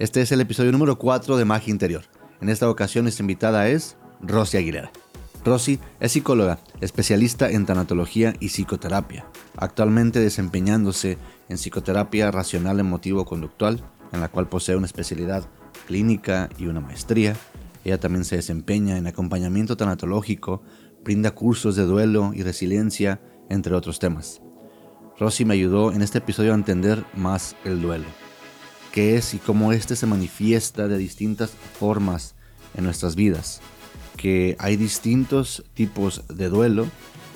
Este es el episodio número 4 de Magia Interior. En esta ocasión esta invitada es Rosy Aguilera. Rosy es psicóloga, especialista en tanatología y psicoterapia, actualmente desempeñándose en psicoterapia racional emotivo-conductual, en la cual posee una especialidad clínica y una maestría. Ella también se desempeña en acompañamiento tanatológico, brinda cursos de duelo y resiliencia, entre otros temas. Rosy me ayudó en este episodio a entender más el duelo, qué es y cómo éste se manifiesta de distintas formas en nuestras vidas, que hay distintos tipos de duelo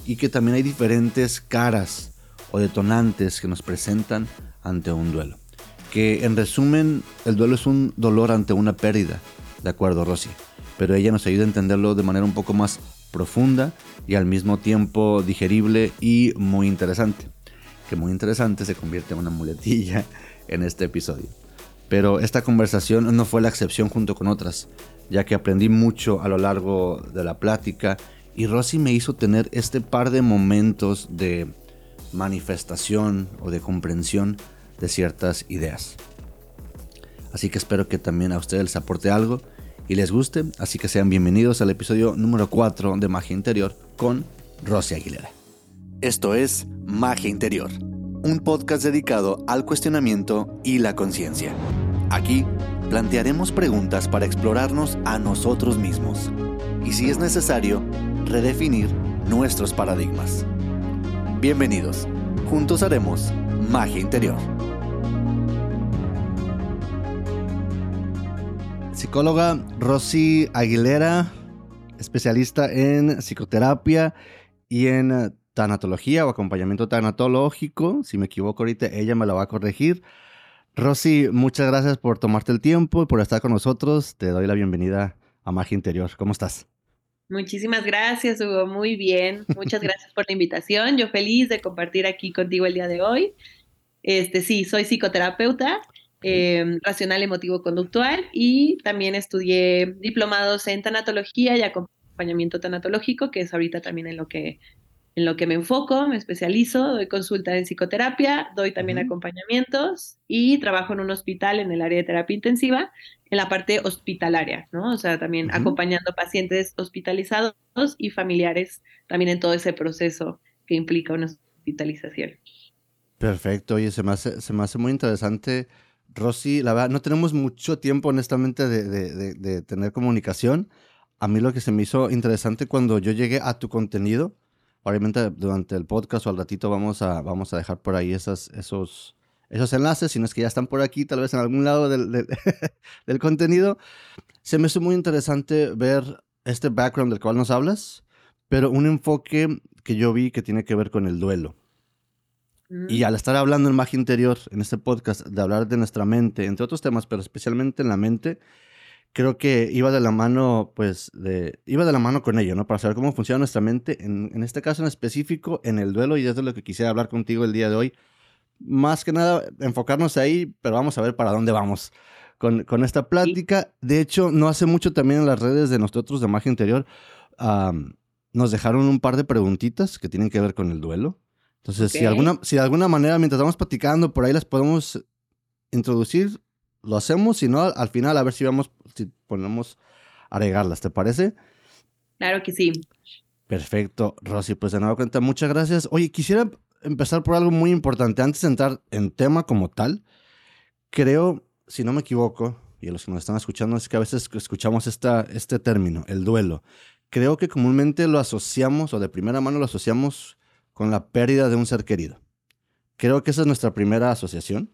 y que también hay diferentes caras o detonantes que nos presentan ante un duelo. Que en resumen, el duelo es un dolor ante una pérdida, de acuerdo, Rosy, pero ella nos ayuda a entenderlo de manera un poco más profunda y al mismo tiempo digerible y muy interesante. Que muy interesante se convierte en una muletilla en este episodio. Pero esta conversación no fue la excepción junto con otras, ya que aprendí mucho a lo largo de la plática y Rosy me hizo tener este par de momentos de manifestación o de comprensión de ciertas ideas. Así que espero que también a ustedes les aporte algo y les guste, así que sean bienvenidos al episodio número 4 de Magia Interior con Rosy Aguilera. Esto es Magia Interior, un podcast dedicado al cuestionamiento y la conciencia. Aquí plantearemos preguntas para explorarnos a nosotros mismos y si es necesario, redefinir nuestros paradigmas. Bienvenidos, juntos haremos Magia Interior. Psicóloga Rosy Aguilera, especialista en psicoterapia y en tanatología o acompañamiento tanatológico. Si me equivoco ahorita, ella me la va a corregir. Rosy, muchas gracias por tomarte el tiempo y por estar con nosotros. Te doy la bienvenida a Magia Interior. ¿Cómo estás? Muchísimas gracias, Hugo. Muy bien. Muchas gracias por la invitación. Yo feliz de compartir aquí contigo el día de hoy. Este, sí, soy psicoterapeuta eh, racional emotivo conductual y también estudié diplomados en tanatología y acompañamiento tanatológico, que es ahorita también en lo que en lo que me enfoco, me especializo, doy consulta en psicoterapia, doy también acompañamientos y trabajo en un hospital en el área de terapia intensiva, en la parte hospitalaria, ¿no? O sea, también acompañando pacientes hospitalizados y familiares también en todo ese proceso que implica una hospitalización. Perfecto, oye, se me hace, se me hace muy interesante Rosy, la verdad, no tenemos mucho tiempo, honestamente, de, tener comunicación. A mí lo que se me hizo interesante cuando yo llegué a tu contenido, obviamente durante el podcast o al ratito vamos a, vamos a dejar por ahí esas, esos, esos enlaces, si no es que ya están por aquí, tal vez en algún lado del, del contenido. Se me hizo muy interesante ver este background del cual nos hablas, pero un enfoque que yo vi que tiene que ver con el duelo. Y al estar hablando en magia interior, en este podcast, de hablar de nuestra mente, entre otros temas, pero especialmente en la mente, creo que iba de la mano, pues, de, iba de la mano con ello, ¿no? Para saber cómo funciona nuestra mente, en, en este caso en específico, en el duelo, y es de lo que quisiera hablar contigo el día de hoy. Más que nada, enfocarnos ahí, pero vamos a ver para dónde vamos con, con esta plática. De hecho, no hace mucho también en las redes de nosotros de magia interior, nos dejaron un par de preguntitas que tienen que ver con el duelo. Entonces, si, alguna, si de alguna manera, mientras estamos platicando, por ahí las podemos introducir, lo hacemos. Si no, al final, a ver si vamos, si ponemos a regarlas, ¿te parece? Claro que sí. Perfecto, Rosy. Pues de nuevo cuenta, muchas gracias. Oye, quisiera empezar por algo muy importante. Antes de entrar en tema como tal, creo, si no me equivoco, y a los que nos están escuchando, es que a veces escuchamos esta, este término, el duelo. Creo que comúnmente lo asociamos, o de primera mano lo asociamos con la pérdida de un ser querido. Creo que esa es nuestra primera asociación.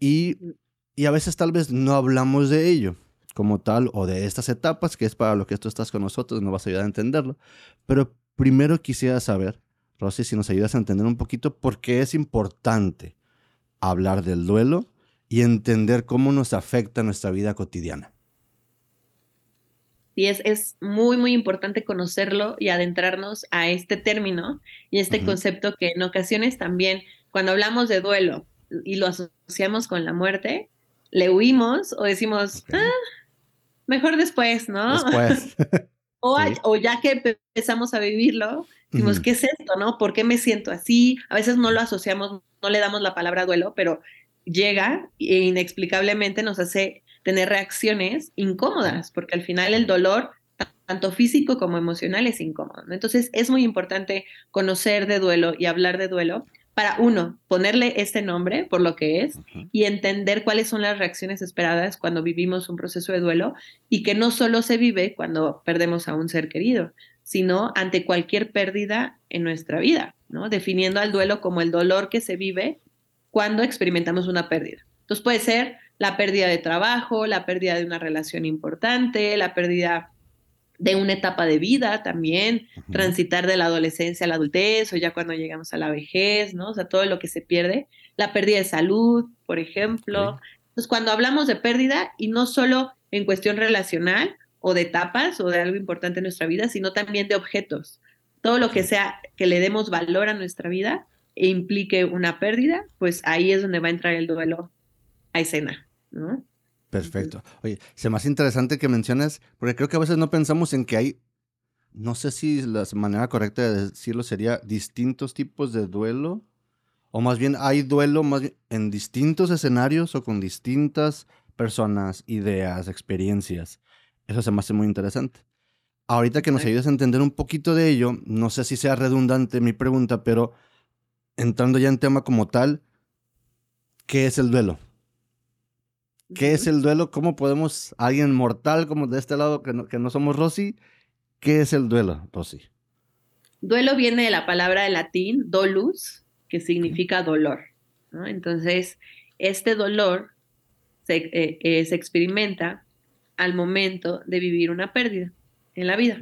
Y, a veces tal vez no hablamos de ello como tal o de estas etapas, que es para lo que tú estás con nosotros, no vas a ayudar a entenderlo. Pero primero quisiera saber, Rosy, si nos ayudas a entender un poquito por qué es importante hablar del duelo y entender cómo nos afecta nuestra vida cotidiana. Y es, es muy, muy importante conocerlo y adentrarnos a este término y este concepto que en ocasiones también, cuando hablamos de duelo y lo asociamos con la muerte, le huimos o decimos, ah, mejor después, ¿no? Después. o, o, ya que empezamos a vivirlo, decimos, ¿qué es esto, no? ¿Por qué me siento así? A veces no lo asociamos, no le damos la palabra duelo, pero llega e inexplicablemente nos hace tener reacciones incómodas, porque al final el dolor, tanto físico como emocional, es incómodo. Entonces es muy importante conocer de duelo y hablar de duelo para uno, ponerle este nombre por lo que es y entender cuáles son las reacciones esperadas cuando vivimos un proceso de duelo y que no solo se vive cuando perdemos a un ser querido, sino ante cualquier pérdida en nuestra vida, ¿no? Definiendo al duelo como el dolor que se vive cuando experimentamos una pérdida. Entonces puede ser la pérdida de trabajo, la pérdida de una relación importante, la pérdida de una etapa de vida también, transitar de la adolescencia a la adultez o ya cuando llegamos a la vejez, ¿no? O sea, todo lo que se pierde, la pérdida de salud, por ejemplo. Entonces, cuando hablamos de pérdida, y no solo en cuestión relacional o de etapas o de algo importante en nuestra vida, sino también de objetos. Todo lo que sea que le demos valor a nuestra vida e implique una pérdida, pues ahí es donde va a entrar el duelo a escena, ¿no? Perfecto. Oye, se más interesante que menciones, porque creo que a veces no pensamos en que hay, no sé si la manera correcta de decirlo sería distintos tipos de duelo, o más bien hay duelo más en distintos escenarios o con distintas personas, ideas, experiencias. Eso se me hace muy interesante. Ahorita que nos ayudes a entender un poquito de ello, no sé si sea redundante mi pregunta, pero entrando ya en tema como tal, ¿qué es el duelo? ¿Qué es el duelo? ¿Cómo podemos, alguien mortal como de este lado que no, que no somos Rosy, qué es el duelo, Rosy? Duelo viene de la palabra de latín dolus, que significa dolor. Entonces, este dolor se, eh, eh, se, experimenta al momento de vivir una pérdida en la vida.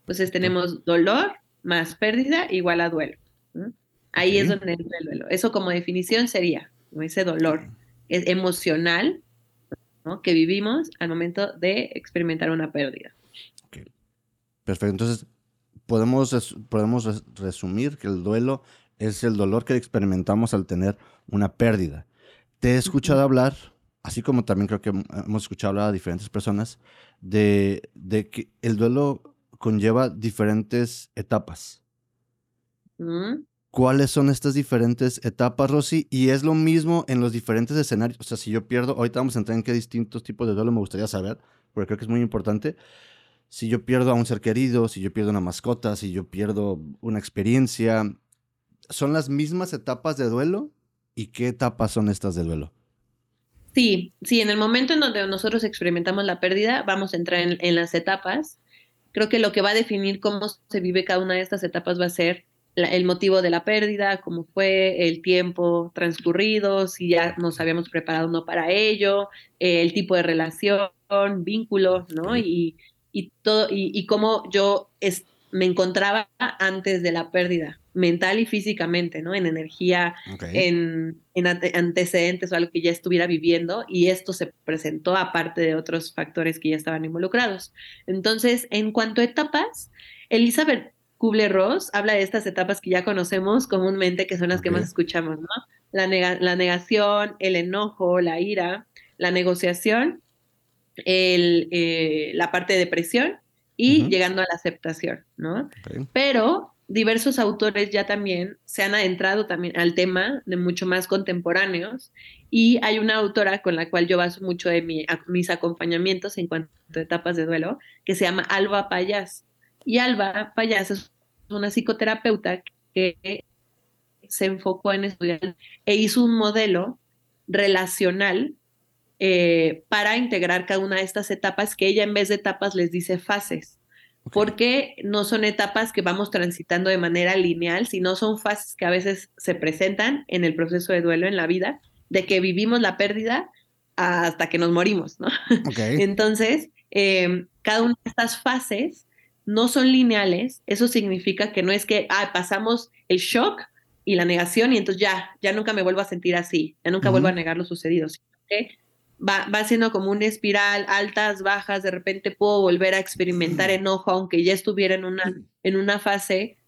Entonces tenemos dolor más pérdida igual a duelo. Ahí es donde entra el duelo. Eso como definición sería ese dolor emocional que vivimos al momento de experimentar una pérdida. Perfecto. Entonces, podemos, podemos resumir que el duelo es el dolor que experimentamos al tener una pérdida. Te he escuchado hablar, así como también creo que hemos escuchado hablar a diferentes personas, de, de que el duelo conlleva diferentes etapas cuáles son estas diferentes etapas, Rosy, y es lo mismo en los diferentes escenarios. O sea, si yo pierdo, ahorita vamos a entrar en qué distintos tipos de duelo me gustaría saber, porque creo que es muy importante. Si yo pierdo a un ser querido, si yo pierdo una mascota, si yo pierdo una experiencia, ¿son las mismas etapas de duelo? ¿Y qué etapas son estas de duelo? Sí, sí, en el momento en donde nosotros experimentamos la pérdida, vamos a entrar en, en las etapas. Creo que lo que va a definir cómo se vive cada una de estas etapas va a ser el motivo de la pérdida, cómo fue el tiempo transcurrido, si ya nos habíamos preparado no para ello, eh, el tipo de relación, vínculos, ¿no? Y, y todo, y, cómo yo me encontraba antes de la pérdida, mental y físicamente, ¿no? En energía, en, en, antecedentes o algo que ya estuviera viviendo, y esto se presentó aparte de otros factores que ya estaban involucrados. Entonces, en cuanto a etapas, Elizabeth Kubler-Ross habla de estas etapas que ya conocemos comúnmente, que son las que más escuchamos, ¿no? La, la, negación, el enojo, la ira, la negociación, el, eh, la parte de depresión y llegando a la aceptación, ¿no? Pero diversos autores ya también se han adentrado también al tema de mucho más contemporáneos y hay una autora con la cual yo baso mucho de mi, mis acompañamientos en cuanto a etapas de duelo que se llama Alba Payas y Alba Payas es una psicoterapeuta que se enfocó en estudiar e hizo un modelo relacional eh, para integrar cada una de estas etapas que ella en vez de etapas les dice fases. Porque no son etapas que vamos transitando de manera lineal, sino son fases que a veces se presentan en el proceso de duelo en la vida, de que vivimos la pérdida hasta que nos morimos, ¿no? Entonces, eh, cada una de estas fases no son lineales, eso significa que no es que ah, pasamos el shock y la negación y entonces ya, ya nunca me vuelvo a sentir así, ya nunca vuelvo a negar lo sucedido, va, va siendo como una espiral, altas, bajas, de repente puedo volver a experimentar enojo, aunque ya estuviera en una, en una fase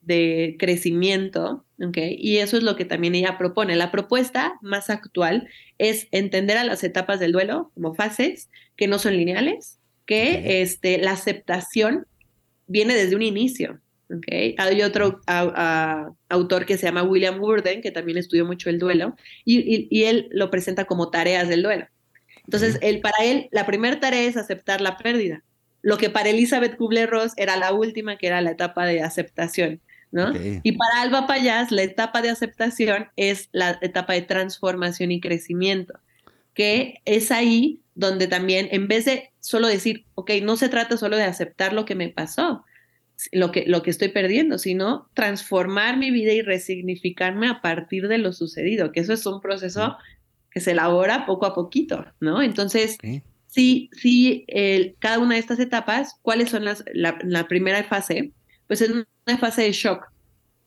de crecimiento, ¿okay? Y eso es lo que también ella propone. La propuesta más actual es entender a las etapas del duelo como fases que no son lineales, que este, la aceptación viene desde un inicio. ¿okay? Hay otro autor que se llama William Burden, que también estudió mucho el duelo, y, y, él lo presenta como tareas del duelo. Entonces, él, para él, la primera tarea es aceptar la pérdida. Lo que para Elizabeth Kubler-Ross era la última, que era la etapa de aceptación. ¿no? Y para Alba Payas, la etapa de aceptación es la etapa de transformación y crecimiento, que es ahí donde también, en vez de solo decir, ok, no se trata solo de aceptar lo que me pasó, lo que, lo que estoy perdiendo, sino transformar mi vida y resignificarme a partir de lo sucedido, que eso es un proceso que se elabora poco a poquito, ¿no? Entonces, sí, sí, cada una de estas etapas, ¿cuáles son las, la, la primera fase? Pues es una fase de shock,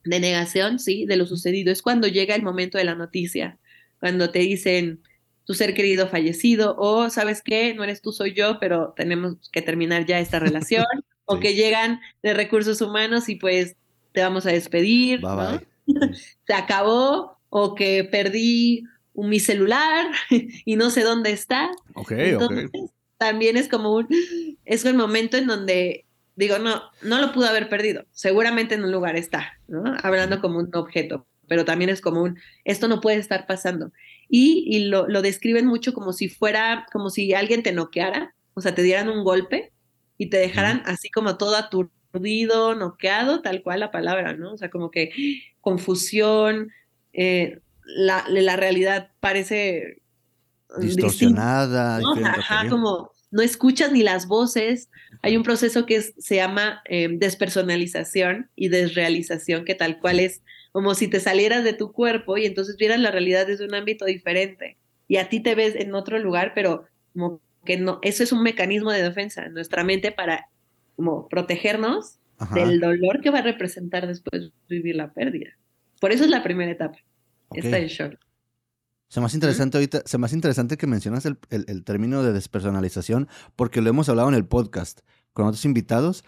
de negación, sí, de lo sucedido. Es cuando llega el momento de la noticia, cuando te dicen, tu ser querido fallecido o sabes qué, no eres tú, soy yo, pero tenemos que terminar ya esta relación o que llegan de recursos humanos y pues te vamos a despedir, ¿no? Se acabó o que perdí mi celular y no sé dónde está. Ok, Entonces, También es como un, es el momento en donde digo, no, no lo pudo haber perdido. Seguramente en un lugar está, ¿no? Hablando como un objeto, pero también es como un, esto no puede estar pasando y, lo, describen mucho como si fuera, como si alguien te noqueara, o sea, te dieran un golpe y te dejaran así como todo aturdido, noqueado, tal cual la palabra, ¿no? O sea, como que confusión, eh, la, la, realidad parece distorsionada. Ajá, como no escuchas ni las voces. Hay un proceso que se llama eh, despersonalización y desrealización, que tal cual es como si te salieras de tu cuerpo y entonces vieras la realidad desde un ámbito diferente. Y a ti te ves en otro lugar, pero como que no, eso es un mecanismo de defensa en nuestra mente para como protegernos del dolor que va a representar después vivir la pérdida. Por eso es la primera etapa. Esta es shock. Se más interesante ahorita, se más interesante que mencionas el, el, término de despersonalización, porque lo hemos hablado en el podcast con otros invitados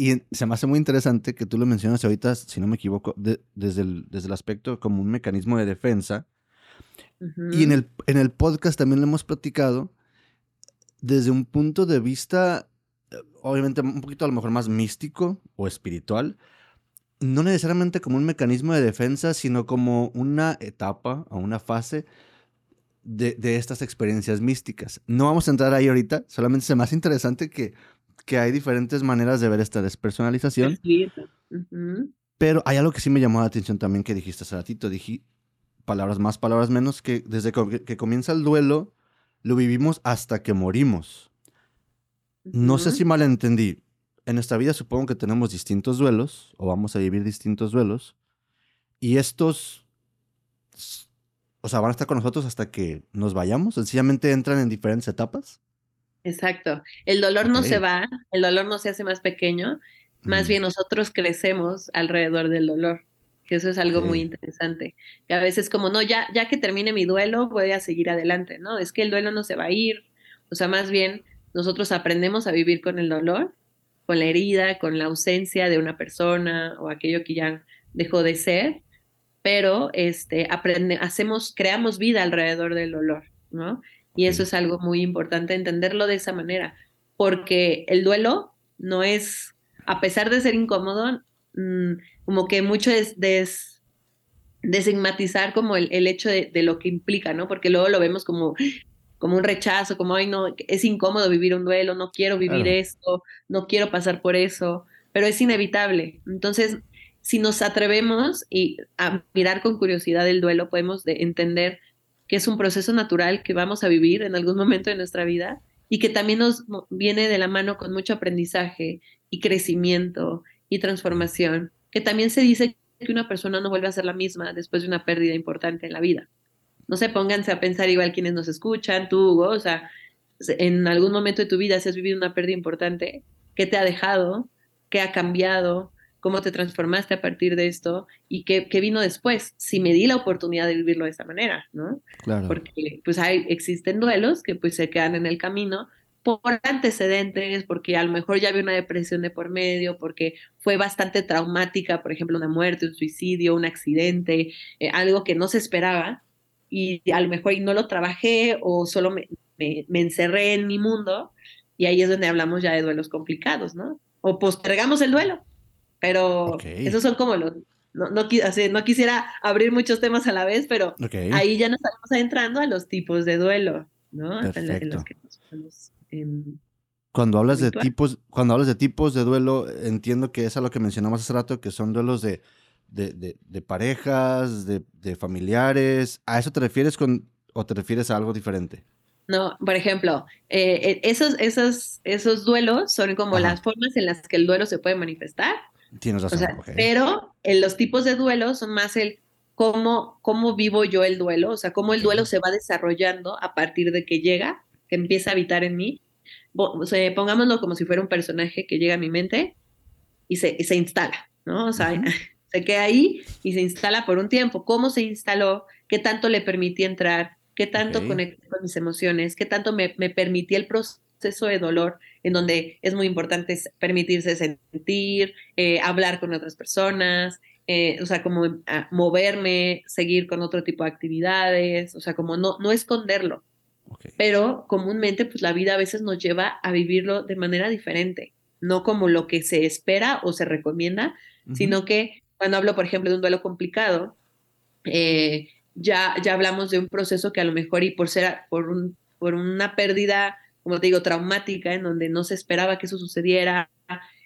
y se me hace muy interesante que tú lo mencionas ahorita, si no me equivoco, desde, el, desde el aspecto como un mecanismo de defensa. Y en el, en el podcast también lo hemos platicado desde un punto de vista, eh, obviamente un poquito a lo mejor más místico o espiritual, no necesariamente como un mecanismo de defensa, sino como una etapa o una fase de, de, estas experiencias místicas. No vamos a entrar ahí ahorita, solamente es más interesante que que hay diferentes maneras de ver esta despersonalización. Pero hay algo que sí me llamó la atención también que dijiste hace ratito. Dije palabras más, palabras menos, que desde que, comienza el duelo, lo vivimos hasta que morimos. No sé si mal entendí. En nuestra vida supongo que tenemos distintos duelos, o vamos a vivir distintos duelos, y estos, o sea, van a estar con nosotros hasta que nos vayamos, sencillamente entran en diferentes etapas. Exacto. El dolor no se va, el dolor no se hace más pequeño, más mm. bien nosotros crecemos alrededor del dolor, que eso es algo muy interesante. Que a veces como, no, ya, ya que termine mi duelo, voy a seguir adelante, ¿no? Es que el duelo no se va a ir, o sea, más bien nosotros aprendemos a vivir con el dolor, con la herida, con la ausencia de una persona o aquello que ya dejó de ser, pero este, aprende, hacemos, creamos vida alrededor del dolor, ¿no? Y eso es algo muy importante entenderlo de esa manera, porque el duelo no es, a pesar de ser incómodo, mm, como que mucho es des, desigmatizar como el, el hecho de, lo que implica, ¿no? Porque luego lo vemos como, como un rechazo, como, ay, no, es incómodo vivir un duelo, no quiero vivir esto, no quiero pasar por eso, pero es inevitable. Entonces, si nos atrevemos y a mirar con curiosidad el duelo, podemos entender que es un proceso natural que vamos a vivir en algún momento de nuestra vida y que también nos viene de la mano con mucho aprendizaje y crecimiento y transformación, que también se dice que una persona no vuelve a ser la misma después de una pérdida importante en la vida. No se pónganse a pensar igual quienes nos escuchan, tú, Hugo, o sea, en algún momento de tu vida si has vivido una pérdida importante, ¿qué te ha dejado? ¿Qué ha cambiado? Cómo te transformaste a partir de esto y qué, qué, vino después, si me di la oportunidad de vivirlo de esa manera, ¿no? Claro. Porque pues hay, existen duelos que pues se quedan en el camino por antecedentes, porque a lo mejor ya había una depresión de por medio, porque fue bastante traumática, por ejemplo, una muerte, un suicidio, un accidente, eh, algo que no se esperaba, y a lo mejor no lo trabajé o solo me, me, me encerré en mi mundo, y ahí es donde hablamos ya de duelos complicados, ¿no? O postergamos el duelo, Pero esos son como los, no, no, no, quisiera abrir muchos temas a la vez, pero ahí ya nos estamos adentrando a los tipos de duelo, ¿no? cuando hablas de tipos, cuando hablas de tipos de duelo, entiendo que es a lo que mencionamos hace rato, que son duelos de, de, de, parejas, de, de, familiares. ¿A eso te refieres con, o te refieres a algo diferente? No, por ejemplo, eh, eh, esos, esos, esos duelos son como las formas en las que el duelo se puede manifestar. Tienes razón. Pero en los tipos de duelo son más el cómo, cómo vivo yo el duelo, o sea, cómo el duelo se va desarrollando a partir de que llega, que empieza a habitar en mí. O sea, pongámoslo como si fuera un personaje que llega a mi mente y se, se instala, ¿no? O sea, se queda ahí y se instala por un tiempo. ¿Cómo se instaló? ¿Qué tanto le permití entrar? ¿Qué tanto conecté con mis emociones? ¿Qué tanto me, me permití el proceso? Proceso de dolor en donde es muy importante permitirse sentir, eh, hablar con otras personas, eh, o sea, como ah, moverme, seguir con otro tipo de actividades, o sea, como no, no esconderlo. Pero comúnmente, pues la vida a veces nos lleva a vivirlo de manera diferente, no como lo que se espera o se recomienda, sino que cuando hablo, por ejemplo, de un duelo complicado, eh, ya, ya hablamos de un proceso que a lo mejor y por ser por, un, por una pérdida como te digo, traumática, en donde no se esperaba que eso sucediera,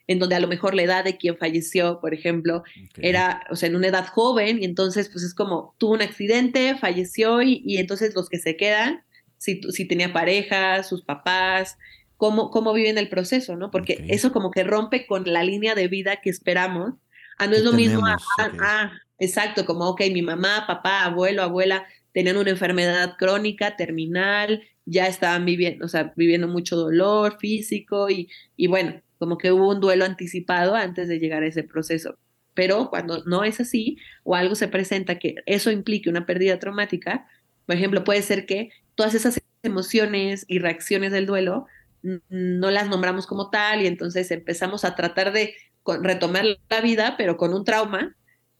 en donde a lo mejor la edad de quien falleció, por ejemplo, era, o sea, en una edad joven, y entonces pues es como, tuvo un accidente, falleció, y, entonces los que se quedan, si, si tenía pareja, sus papás, cómo, cómo viven el proceso, ¿no? Porque eso como que rompe con la línea de vida que esperamos. Ah, no es lo mismo, ah, ah, exacto, como, ok, mi mamá, papá, abuelo, abuela tenían una enfermedad crónica, terminal, ya estaban viviendo, o sea, viviendo mucho dolor físico y, y bueno, como que hubo un duelo anticipado antes de llegar a ese proceso. Pero cuando no es así o algo se presenta que eso implique una pérdida traumática, por ejemplo, puede ser que todas esas emociones y reacciones del duelo no las nombramos como tal y entonces empezamos a tratar de retomar la vida, pero con un trauma.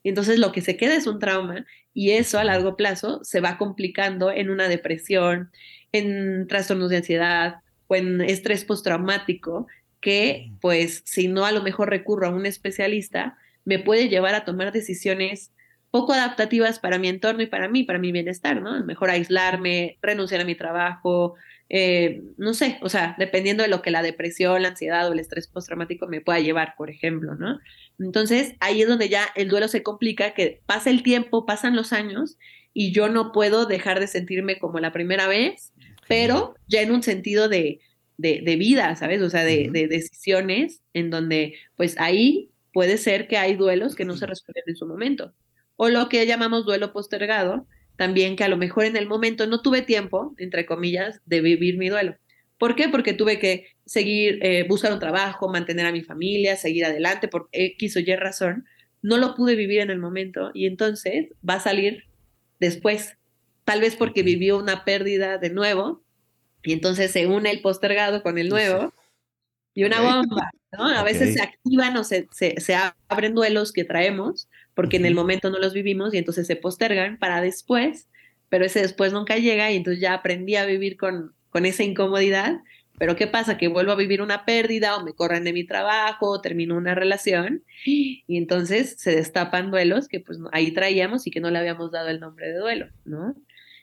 Y entonces lo que se queda es un trauma y eso a largo plazo se va complicando en una depresión, en trastornos de ansiedad o en estrés postraumático, que pues si no a lo mejor recurro a un especialista, me puede llevar a tomar decisiones poco adaptativas para mi entorno y para mí, para mi bienestar, ¿no? Mejor aislarme, renunciar a mi trabajo, eh, no sé, o sea, dependiendo de lo que la depresión, la ansiedad o el estrés postraumático me pueda llevar, por ejemplo, ¿no? Entonces, ahí es donde ya el duelo se complica, que pasa el tiempo, pasan los años y yo no puedo dejar de sentirme como la primera vez, pero ya en un sentido de, de, vida, ¿sabes? O sea, de, de, decisiones en donde, pues ahí puede ser que hay duelos que no se resuelven en su momento. O lo que llamamos duelo postergado, también que a lo mejor en el momento no tuve tiempo, entre comillas, de vivir mi duelo. ¿Por qué? Porque tuve que seguir, eh, buscar un trabajo, mantener a mi familia, seguir adelante por X o Y razón. No lo pude vivir en el momento y entonces va a salir después, tal vez porque vivió una pérdida de nuevo y entonces se une el postergado con el nuevo y una bomba, ¿no? A veces se activan o se, se, abren duelos que traemos porque en el momento no los vivimos y entonces se postergan para después, pero ese después nunca llega y entonces ya aprendí a vivir con, con esa incomodidad pero ¿qué pasa? Que vuelvo a vivir una pérdida o me corren de mi trabajo o termino una relación y entonces se destapan duelos que pues ahí traíamos y que no le habíamos dado el nombre de duelo, ¿no?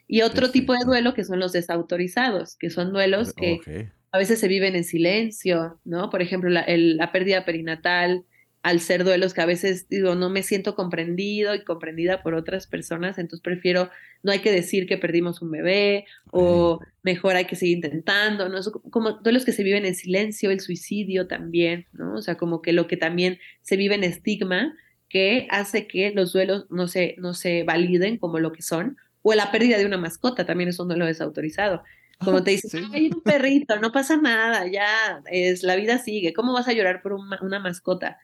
Y otro tipo de duelo que son los desautorizados, que son duelos que a veces se viven en silencio, ¿no? Por ejemplo, la, la pérdida perinatal, al ser duelos que a veces digo, no me siento comprendido y comprendida por otras personas, entonces prefiero, no hay que decir que perdimos un bebé o mejor hay que seguir intentando, ¿no? como duelos que se viven en silencio, el suicidio también, ¿no? O sea, como que lo que también se vive en estigma que hace que los duelos no se, no se validen como lo que son, o la pérdida de una mascota también es un duelo desautorizado. Como te dicen, hay un perrito, no pasa nada, ya es la vida sigue. ¿Cómo vas a llorar por una mascota?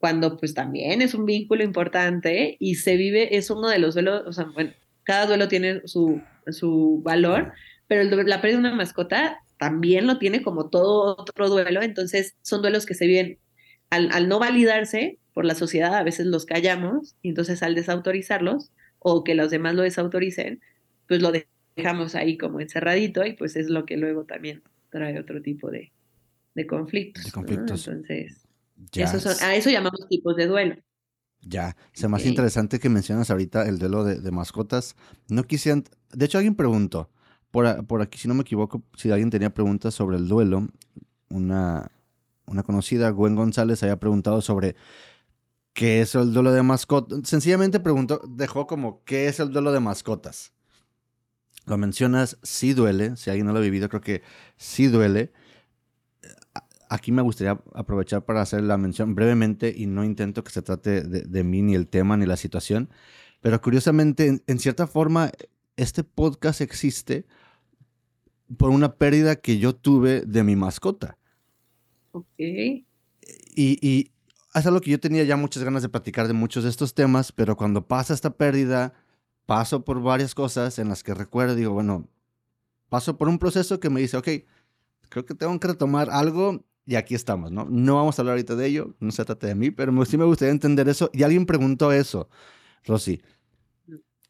Cuando pues también es un vínculo importante y se vive, es uno de los duelos, o sea, bueno, cada duelo tiene su, su valor, pero el, la pérdida de una mascota también lo tiene como todo otro duelo, entonces son duelos que se viven al, al no validarse por la sociedad, a veces los callamos, y entonces al desautorizarlos o que los demás lo desautoricen, pues lo dejamos ahí como encerradito y pues es lo que luego también trae otro tipo de, de conflictos. De conflictos. Entonces a eso llamamos tipos de duelo. Ya, se me hace interesante que mencionas ahorita el duelo de, mascotas. No quisieran, de hecho alguien preguntó, por, por, aquí si no me equivoco, si alguien tenía preguntas sobre el duelo, una, una conocida, Gwen González, había preguntado sobre qué es el duelo de mascotas. Sencillamente preguntó, dejó como, ¿qué es el duelo de mascotas? Lo mencionas, sí duele, si alguien no lo ha vivido, creo que sí duele aquí me gustaría aprovechar para hacer la mención brevemente y no intento que se trate de, mí ni el tema ni la situación, pero curiosamente, en, cierta forma, este podcast existe por una pérdida que yo tuve de mi mascota. Ok. Y, y es algo que yo tenía ya muchas ganas de platicar de muchos de estos temas, pero cuando pasa esta pérdida, paso por varias cosas en las que recuerdo, digo, bueno, paso por un proceso que me dice, ok, creo que tengo que retomar algo y aquí estamos, ¿no? No vamos a hablar ahorita de ello, no se trata de mí, pero sí me gustaría entender eso. Y alguien preguntó eso, Rosy.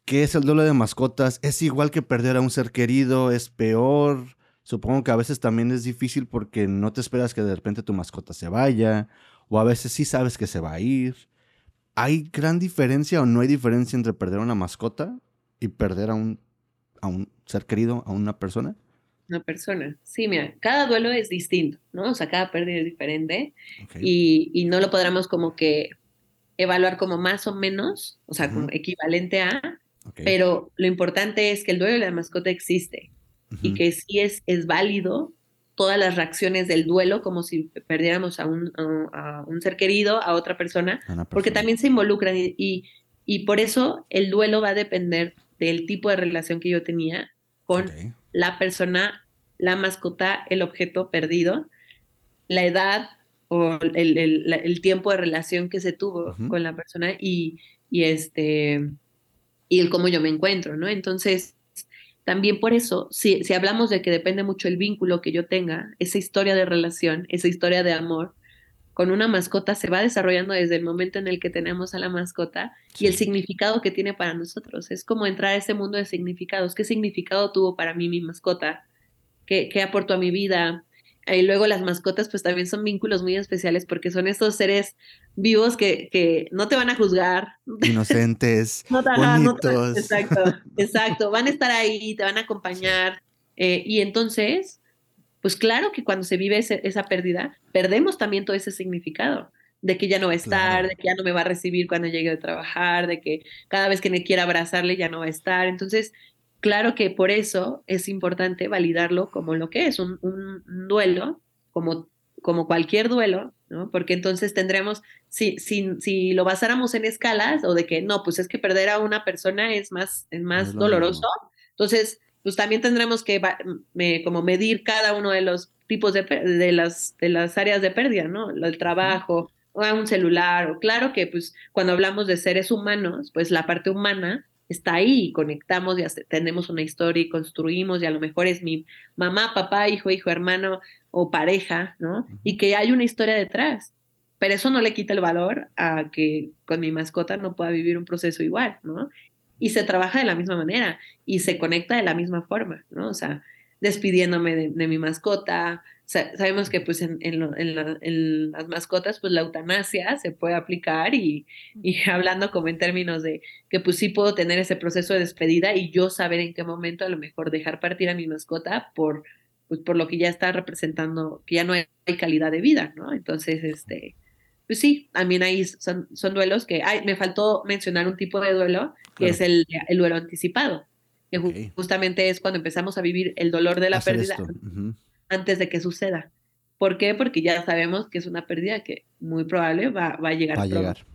¿Qué es el duelo de mascotas? ¿Es igual que perder a un ser querido? ¿Es peor? Supongo que a veces también es difícil porque no te esperas que de repente tu mascota se vaya, o a veces sí sabes que se va a ir. ¿Hay gran diferencia o no hay diferencia entre perder a una mascota y perder a un, a un ser querido, a una persona? Una persona. Sí, mira, cada duelo es distinto, ¿no? O sea, cada pérdida es diferente y, no lo podremos como que evaluar como más o menos, o sea, como equivalente a, pero lo importante es que el duelo de la mascota existe y que sí es, es válido todas las reacciones del duelo, como si perdiéramos a un, a, un ser querido, a otra persona, porque también se involucran y, y, por eso el duelo va a depender del tipo de relación que yo tenía con la persona, la mascota, el objeto perdido, la edad o el, tiempo de relación que se tuvo con la persona y, este y el cómo yo me encuentro, ¿no? Entonces, también por eso, si, si hablamos de que depende mucho el vínculo que yo tenga, esa historia de relación, esa historia de amor, con una mascota se va desarrollando desde el momento en el que tenemos a la mascota y el significado que tiene para nosotros. Es como entrar a ese mundo de significados. ¿Qué significado tuvo para mí mi mascota? ¿Qué, qué aportó a mi vida? Y luego las mascotas pues también son vínculos muy especiales porque son estos seres vivos que, que no te van a juzgar. Inocentes, no bonitos. exacto, exacto. Van a estar ahí, te van a acompañar. Eh, y entonces pues claro que cuando se vive esa pérdida, perdemos también todo ese significado de que ya no va a estar, de que ya no me va a recibir cuando llegue a trabajar, de que cada vez que me quiera abrazarle ya no va a estar. Entonces, claro que por eso es importante validarlo como lo que es, un, duelo, como, como cualquier duelo, ¿no? Porque entonces tendremos, si, si, si lo basáramos en escalas o de que no, pues es que perder a una persona es más, es más doloroso, entonces pues también tendremos que como medir cada uno de los tipos de, de, las, de las áreas de pérdida, ¿no? El trabajo, o un celular, o claro que pues cuando hablamos de seres humanos, pues la parte humana está ahí conectamos y tenemos una historia y construimos y a lo mejor es mi mamá, papá, hijo, hijo, hermano o pareja, ¿no? Y que hay una historia detrás. Pero eso no le quita el valor a que con mi mascota no pueda vivir un proceso igual, ¿no? Y se trabaja de la misma manera y se conecta de la misma forma, ¿no? O sea, despidiéndome de, mi mascota. sabemos que pues en, las mascotas pues la eutanasia se puede aplicar y, hablando como en términos de que pues sí puedo tener ese proceso de despedida y yo saber en qué momento a lo mejor dejar partir a mi mascota por, pues, por lo que ya está representando, que ya no hay calidad de vida, ¿no? Entonces, este, pues sí, también ahí son, son duelos que, ay, me faltó mencionar un tipo de duelo, que es el, el, duelo anticipado, que justamente es cuando empezamos a vivir el dolor de la pérdida antes de que suceda. ¿Por qué? Porque ya sabemos que es una pérdida que muy probable va, va a llegar. Va a llegar.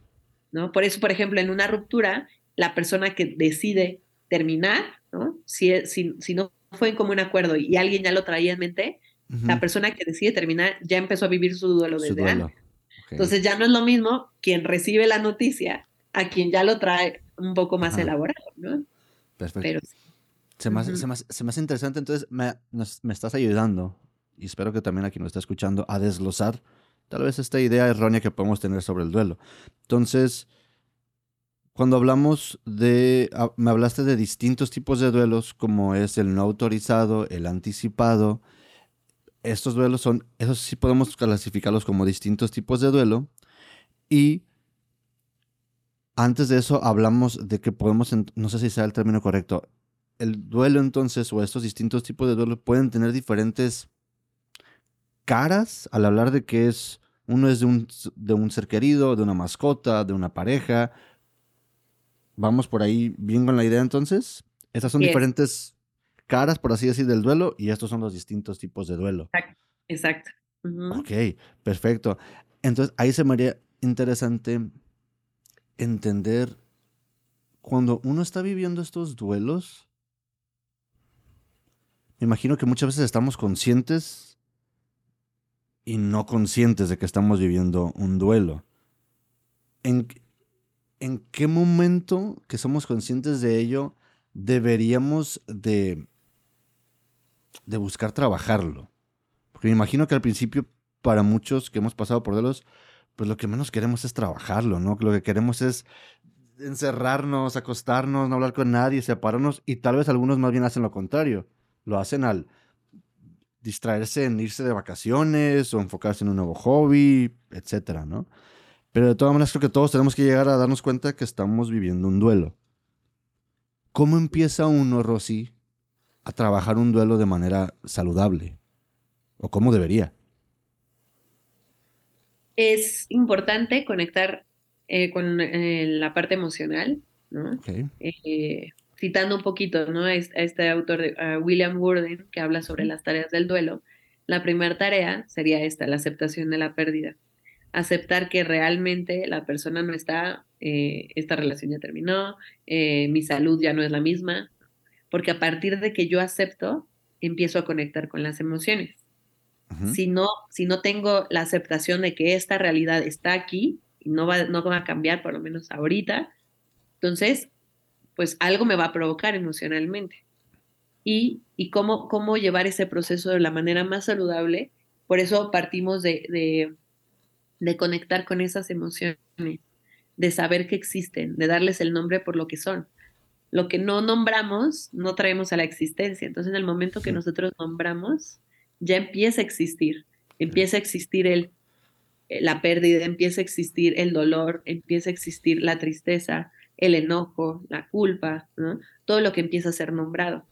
¿no? Por eso, por ejemplo, en una ruptura, la persona que decide terminar, ¿no? Si, si, si no fue en común acuerdo y alguien ya lo traía en mente, la persona que decide terminar ya empezó a vivir su duelo desde antes. Entonces ya no es lo mismo quien recibe la noticia a quien ya lo trae un poco más elaborado, ¿no? Perfecto. se, me hace, se, me interesante, entonces me, me, estás ayudando, y espero que también a quien nos está escuchando, a desglosar tal vez esta idea errónea que podemos tener sobre el duelo. Entonces, cuando hablamos de, ah, me hablaste de distintos tipos de duelos, como es el no autorizado, el anticipado, estos duelos son, esos sí podemos clasificarlos como distintos tipos de duelo. Y antes de eso hablamos de que podemos, no sé si sea el término correcto, el duelo entonces o estos distintos tipos de duelo pueden tener diferentes caras al hablar de que es uno es de un, de un ser querido, de una mascota, de una pareja. Vamos por ahí bien con la idea entonces. Estas son diferentes caras, por así decir, del duelo y estos son los distintos tipos de duelo. Exacto. Ok, perfecto. Entonces ahí se me haría interesante entender cuando uno está viviendo estos duelos. Me imagino que muchas veces estamos conscientes y no conscientes de que estamos viviendo un duelo. ¿En, en qué momento que somos conscientes de ello deberíamos de, de buscar trabajarlo? Porque me imagino que al principio, para muchos que hemos pasado por duelos, pues lo que menos queremos es trabajarlo, ¿no? Lo que queremos es encerrarnos, acostarnos, no hablar con nadie, separarnos y tal vez algunos más bien hacen lo contrario. Lo hacen al distraerse en irse de vacaciones o enfocarse en un nuevo hobby, etcétera, ¿no? Pero de todas maneras creo que todos tenemos que llegar a darnos cuenta que estamos viviendo un duelo. ¿Cómo empieza uno, Rosy, a trabajar un duelo de manera saludable? ¿O cómo debería? Es importante conectar eh, con eh, la parte emocional, ¿no? Eh, citando un poquito ¿no? a este autor, de, William Worden, que habla sobre las tareas del duelo. La primera tarea sería esta, la aceptación de la pérdida. Aceptar que realmente la persona no está esta relación ya terminó, mi salud ya no es la misma, porque a partir de que yo acepto, empiezo a conectar con las emociones. si, no, si no tengo la aceptación de que esta realidad está aquí y no va, no va a cambiar, por lo menos ahorita, entonces, pues algo me va a provocar emocionalmente. Y, y cómo, cómo llevar ese proceso de la manera más saludable. Por eso partimos de, de, de conectar con esas emociones de saber que existen, de darles el nombre por lo que son. Lo que no nombramos, no traemos a la existencia. Entonces, en el momento que nosotros nombramos, ya empieza a existir. Empieza a existir el, eh, la pérdida, empieza a existir el dolor, empieza a existir la tristeza, el enojo, la culpa, todo lo que empieza a ser nombrado.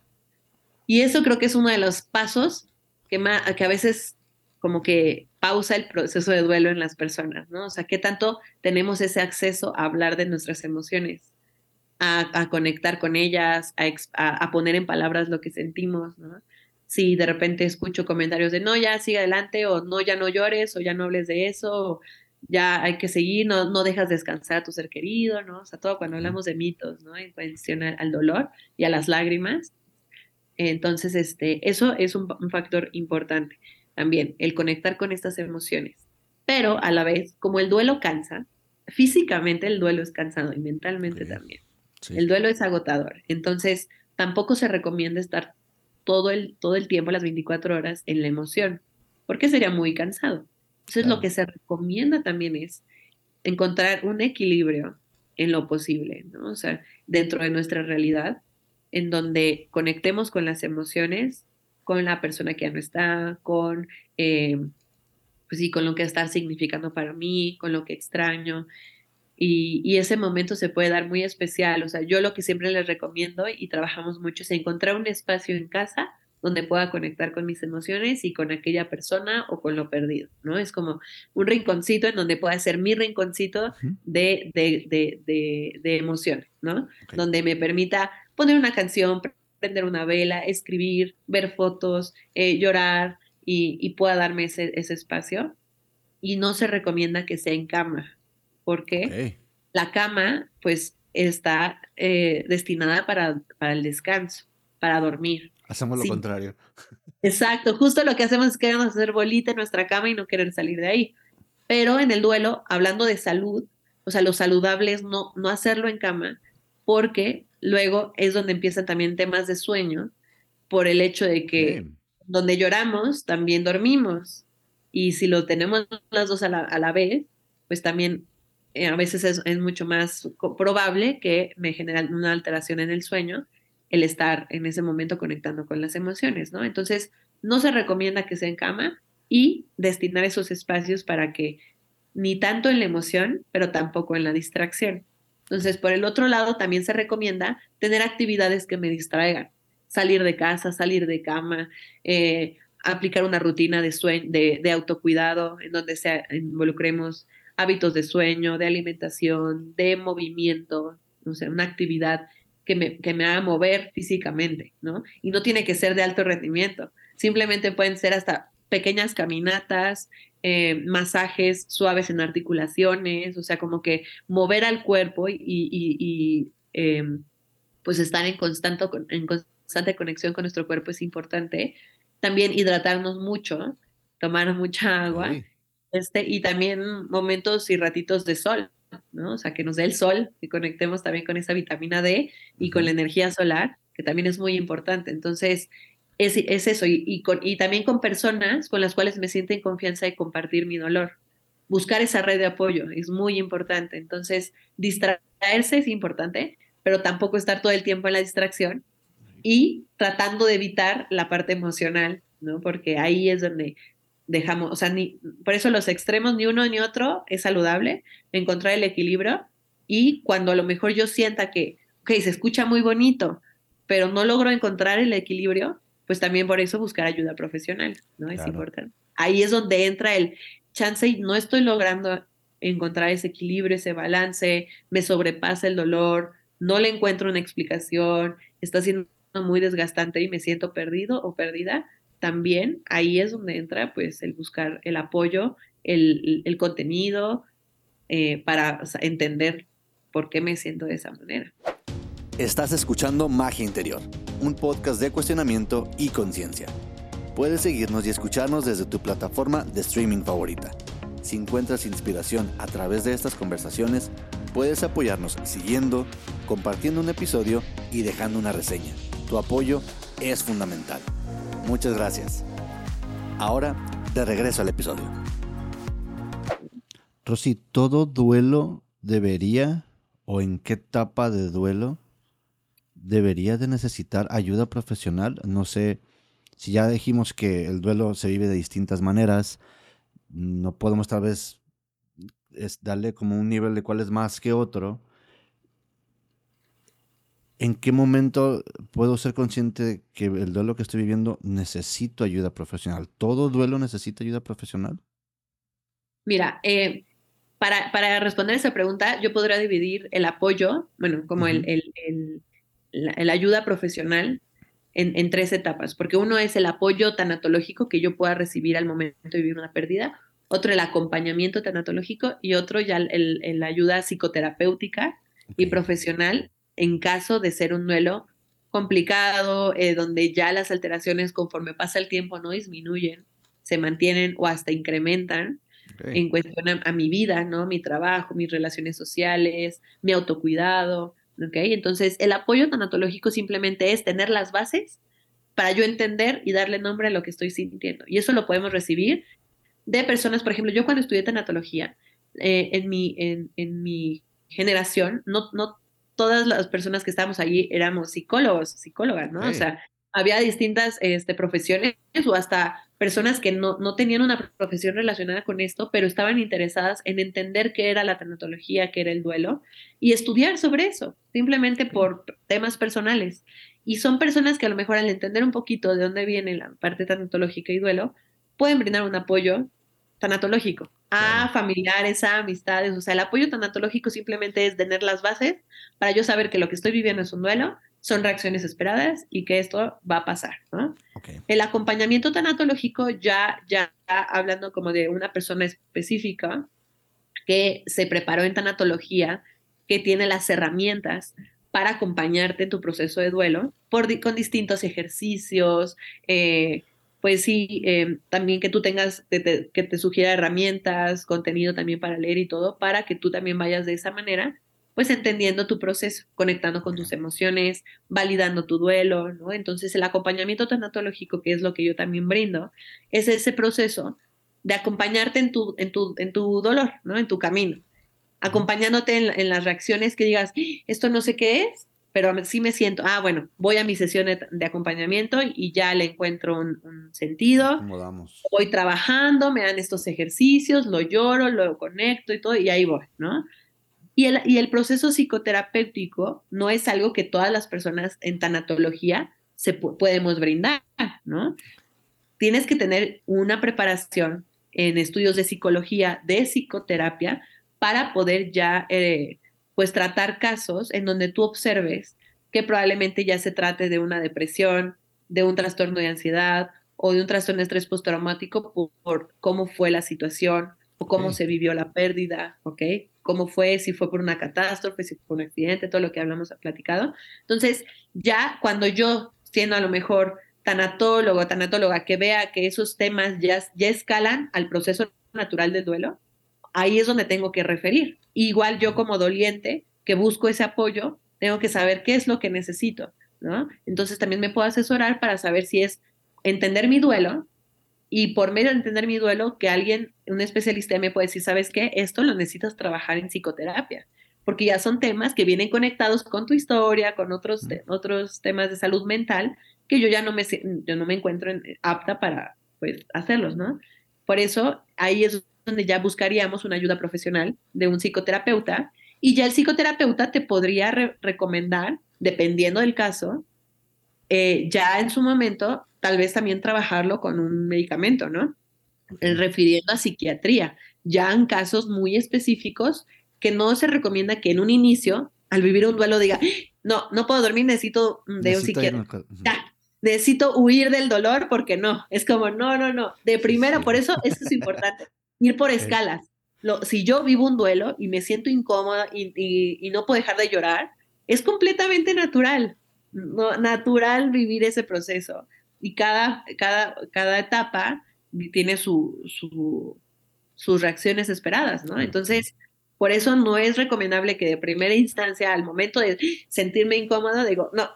Y eso creo que es uno de los pasos que, que a veces como que pausa el proceso de duelo en las personas, ¿no? O sea, ¿qué tanto tenemos ese acceso a hablar de nuestras emociones, a, conectar con ellas, a, poner en palabras lo que sentimos, ¿no? Si de repente escucho comentarios de no, ya sigue adelante, o no, ya no llores, o ya no hables de eso, ya hay que seguir, no, no dejas descansar a tu ser querido, ¿no? O sea, todo cuando hablamos de mitos, ¿no? En cuestión al dolor y a las lágrimas. Entonces, este, eso es un factor importante también, el conectar con estas emociones. Pero a la vez, como el duelo cansa, físicamente el duelo es cansado y mentalmente también. El duelo es agotador. Entonces, tampoco se recomienda estar todo el, todo el tiempo, las 24 horas, en la emoción, porque sería muy cansado. Entonces, lo que se recomienda también es encontrar un equilibrio en lo posible, ¿no? O sea, dentro de nuestra realidad, en donde conectemos con las emociones con la persona que ya no está, con, eh, pues sí, con lo que está significando para mí, con lo que extraño. Y, y, ese momento se puede dar muy especial. O sea, yo lo que siempre les recomiendo y trabajamos mucho es encontrar un espacio en casa donde pueda conectar con mis emociones y con aquella persona o con lo perdido, ¿no? Es como un rinconcito en donde pueda ser mi rinconcito de, de, de, de emociones, ¿no? Donde me permita poner una canción, prender una vela, escribir, ver fotos, eh, llorar y, pueda darme ese, espacio. Y no se recomienda que sea en cama, porque la cama pues está eh, destinada para, para el descanso, para dormir. Hacemos lo contrario. Exacto, justo lo que hacemos es queremos hacer bolita en nuestra cama y no querer salir de ahí. Pero en el duelo, hablando de salud, o sea, lo saludable es no, no hacerlo en cama, porque luego es donde empiezan también temas de sueño, por el hecho de que donde lloramos, también dormimos. Y si lo tenemos las dos a la, vez, pues también eh, a veces es, mucho más probable que me genere una alteración en el sueño el estar en ese momento conectando con las emociones, ¿no? Entonces, no se recomienda que sea en cama y destinar esos espacios para que ni tanto en la emoción, pero tampoco en la distracción. Entonces, por el otro lado, también se recomienda tener actividades que me distraigan, salir de casa, salir de cama, eh, aplicar una rutina de, sueño, de, autocuidado en donde se involucremos hábitos de sueño, de alimentación, de movimiento, no sé, una actividad que me, que me haga mover físicamente, ¿no? Y no tiene que ser de alto rendimiento, simplemente pueden ser hasta pequeñas caminatas, eh, masajes suaves en articulaciones, o sea, como que mover al cuerpo y, em, pues estar en constante, en constante conexión con nuestro cuerpo es importante. También hidratarnos mucho, tomar mucha agua, este, y también momentos y ratitos de sol, ¿no? O sea, que nos dé el sol, que conectemos también con esa vitamina D y con la energía solar, que también es muy importante. Entonces, es, eso, y, con, y también con personas con las cuales me siento en confianza de compartir mi dolor. Buscar esa red de apoyo es muy importante. Entonces, distraerse es importante, pero tampoco estar todo el tiempo en la distracción y tratando de evitar la parte emocional, ¿no? Porque ahí es donde dejamos, o sea, ni, por eso los extremos, ni uno ni otro es saludable, encontrar el equilibrio y cuando a lo mejor yo sienta que, ok, se escucha muy bonito, pero no logro encontrar el equilibrio, pues también por eso buscar ayuda profesional, ¿no? Es importante. Ahí es donde entra el chance y no estoy logrando encontrar ese equilibrio, ese balance, me sobrepasa el dolor, no le encuentro una explicación, está siendo muy desgastante y me siento perdido o perdida, también ahí es donde entra pues el buscar el apoyo, el, contenido eh, para entender por qué me siento de esa manera. Estás escuchando Magia Interior, un podcast de cuestionamiento y conciencia. Puedes seguirnos y escucharnos desde tu plataforma de streaming favorita. Si encuentras inspiración a través de estas conversaciones, puedes apoyarnos siguiendo, compartiendo un episodio y dejando una reseña. Tu apoyo es fundamental. Muchas gracias. Ahora, de regreso al episodio. Rosy, ¿todo duelo debería o en qué etapa de duelo debería de necesitar ayuda profesional. No sé si ya dijimos que el duelo se vive de distintas maneras. No podemos tal vez darle como un nivel de cuál es más que otro. ¿En qué momento puedo ser consciente de que el duelo que estoy viviendo necesito ayuda profesional? ¿Todo duelo necesita ayuda profesional? Mira, eh, para, para, responder esa pregunta, yo podría dividir el apoyo, bueno, como el, la, ayuda profesional en, tres etapas, porque uno es el apoyo tanatológico que yo pueda recibir al momento de vivir una pérdida, otro el acompañamiento tanatológico y otro ya el, la ayuda psicoterapéutica y profesional en caso de ser un duelo complicado, eh, donde ya las alteraciones conforme pasa el tiempo no disminuyen, se mantienen o hasta incrementan en cuestión a, a, mi vida, ¿no? Mi trabajo, mis relaciones sociales, mi autocuidado, entonces, el apoyo tanatológico simplemente es tener las bases para yo entender y darle nombre a lo que estoy sintiendo. Y eso lo podemos recibir de personas, por ejemplo, yo cuando estudié tanatología, eh, en, mi, en, mi generación, no, no todas las personas que estábamos allí éramos psicólogos, psicólogas, ¿no? O sea, había distintas este, profesiones o hasta personas que no, no, tenían una profesión relacionada con esto, pero estaban interesadas en entender qué era la tanatología, qué era el duelo, y estudiar sobre eso, simplemente por temas personales. Y son personas que a lo mejor al entender un poquito de dónde viene la parte tanatológica y duelo, pueden brindar un apoyo tanatológico a familiares, a amistades. O sea, el apoyo tanatológico simplemente es tener las bases para yo saber que lo que estoy viviendo es un duelo son reacciones esperadas y que esto va a pasar. El acompañamiento tanatológico ya, ya hablando como de una persona específica que se preparó en tanatología, que tiene las herramientas para acompañarte en tu proceso de duelo por, con distintos ejercicios, eh, pues sí, eh, también que tú tengas, que te, que te sugiera herramientas, contenido también para leer y todo, para que tú también vayas de esa manera pues entendiendo tu proceso, conectando con tus emociones, validando tu duelo, ¿no? Entonces el acompañamiento tanatológico, que es lo que yo también brindo, es ese proceso de acompañarte en tu, en tu, en tu dolor, ¿no? En tu camino, acompañándote en, las reacciones que digas, esto no sé qué es, pero sí me siento, ah, bueno, voy a mi sesión de, acompañamiento y ya le encuentro un, sentido. Voy trabajando, me dan estos ejercicios, lo lloro, lo conecto y todo, y ahí voy, ¿no? Y el, y el proceso psicoterapéutico no es algo que todas las personas en tanatología se podemos brindar, ¿no? Tienes que tener una preparación en estudios de psicología, de psicoterapia, para poder ya, eh, pues, tratar casos en donde tú observes que probablemente ya se trate de una depresión, de un trastorno de ansiedad o de un trastorno de estrés postraumático por, cómo fue la situación o cómo se vivió la pérdida, ¿ok? Cómo fue, si fue por una catástrofe, si fue por un accidente, todo lo que hablamos platicado. Entonces, ya cuando yo, siendo a lo mejor tanatólogo, tanatóloga, que vea que esos temas ya, ya escalan al proceso natural del duelo, ahí es donde tengo que referir. Igual yo como doliente, que busco ese apoyo, tengo que saber qué es lo que necesito, ¿no? Entonces también me puedo asesorar para saber si es entender mi duelo y por medio de entender mi duelo, que alguien, un especialista me puede decir, ¿sabes qué? Esto lo necesitas trabajar en psicoterapia, porque ya son temas que vienen conectados con tu historia, con otros, otros temas de salud mental que yo ya no me, yo no me encuentro apta para pues, hacerlos, ¿no? Por eso ahí es donde ya buscaríamos una ayuda profesional de un psicoterapeuta y ya el psicoterapeuta te podría recomendar, dependiendo del caso, eh, ya en su momento, tal vez también trabajarlo con un medicamento, ¿no? refiriendo a psiquiatría, ya en casos muy específicos que no se recomienda que en un inicio, al vivir un duelo, diga, no, no puedo dormir, necesito de un psiquiatra necesito huir del dolor porque no, es como, no, no, no, de primero, por eso esto es importante, ir por escalas. Lo, si yo vivo un duelo y me siento incómoda y, no puedo dejar de llorar, es completamente natural, no, natural vivir ese proceso. Y cada, cada, cada etapa tiene su, su, sus reacciones esperadas, ¿no? Entonces, por eso no es recomendable que de primera instancia, al momento de sentirme incómoda, digo, no,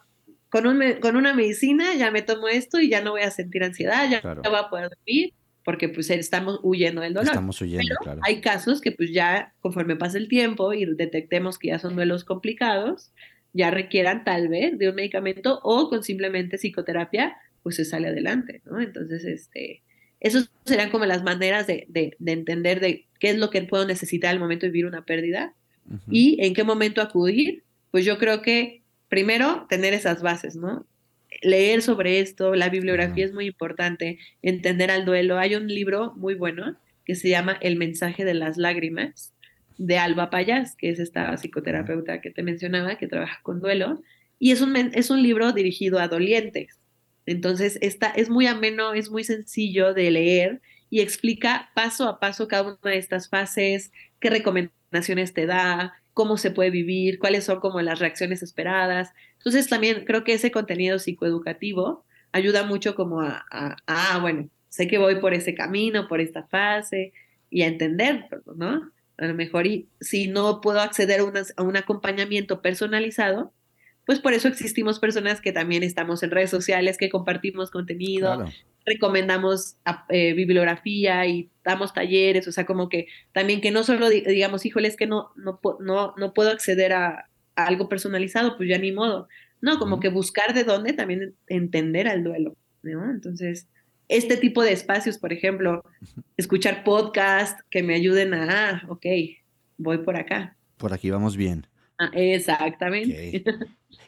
con, con una medicina ya me tomo esto y ya no voy a sentir ansiedad, ya no voy a poder dormir, porque pues estamos huyendo del dolor. Estamos huyendo, claro. Hay casos que pues ya conforme pasa el tiempo y detectemos que ya son duelos complicados, ya requieran tal vez de un medicamento o con simplemente psicoterapia, pues se sale adelante, ¿no? Entonces, este, esas serán como las maneras de, de, entender de qué es lo que puedo necesitar al momento de vivir una pérdida y en qué momento acudir. Pues yo creo que primero, tener esas bases, ¿no? Leer sobre esto, la bibliografía es muy importante, entender al duelo. Hay un libro muy bueno que se llama El mensaje de las lágrimas de Alba Payas, que es esta psicoterapeuta que te mencionaba, que trabaja con duelo, y es un, es un libro dirigido a dolientes. Entonces, esta, es muy ameno, es muy sencillo de leer y explica paso a paso cada una de estas fases, qué recomendaciones te da, cómo se puede vivir, cuáles son como las reacciones esperadas. Entonces también creo que ese contenido psicoeducativo ayuda mucho como a, ah, bueno, sé que voy por ese camino, por esta fase y a entender, ¿no? A lo mejor y si no puedo acceder a, un acompañamiento personalizado, pues por eso existimos personas que también estamos en redes sociales, que compartimos contenido, recomendamos eh, bibliografía y damos talleres, o sea, como que también que no solo digamos, híjole, es que no, no, no, no puedo acceder a, algo personalizado, pues ya ni modo. No, como que buscar de dónde también entender al duelo, ¿no? Entonces, este tipo de espacios, por ejemplo, escuchar podcasts que me ayuden a, ah, ok, voy por acá. Por aquí vamos bien. Ah, exactamente.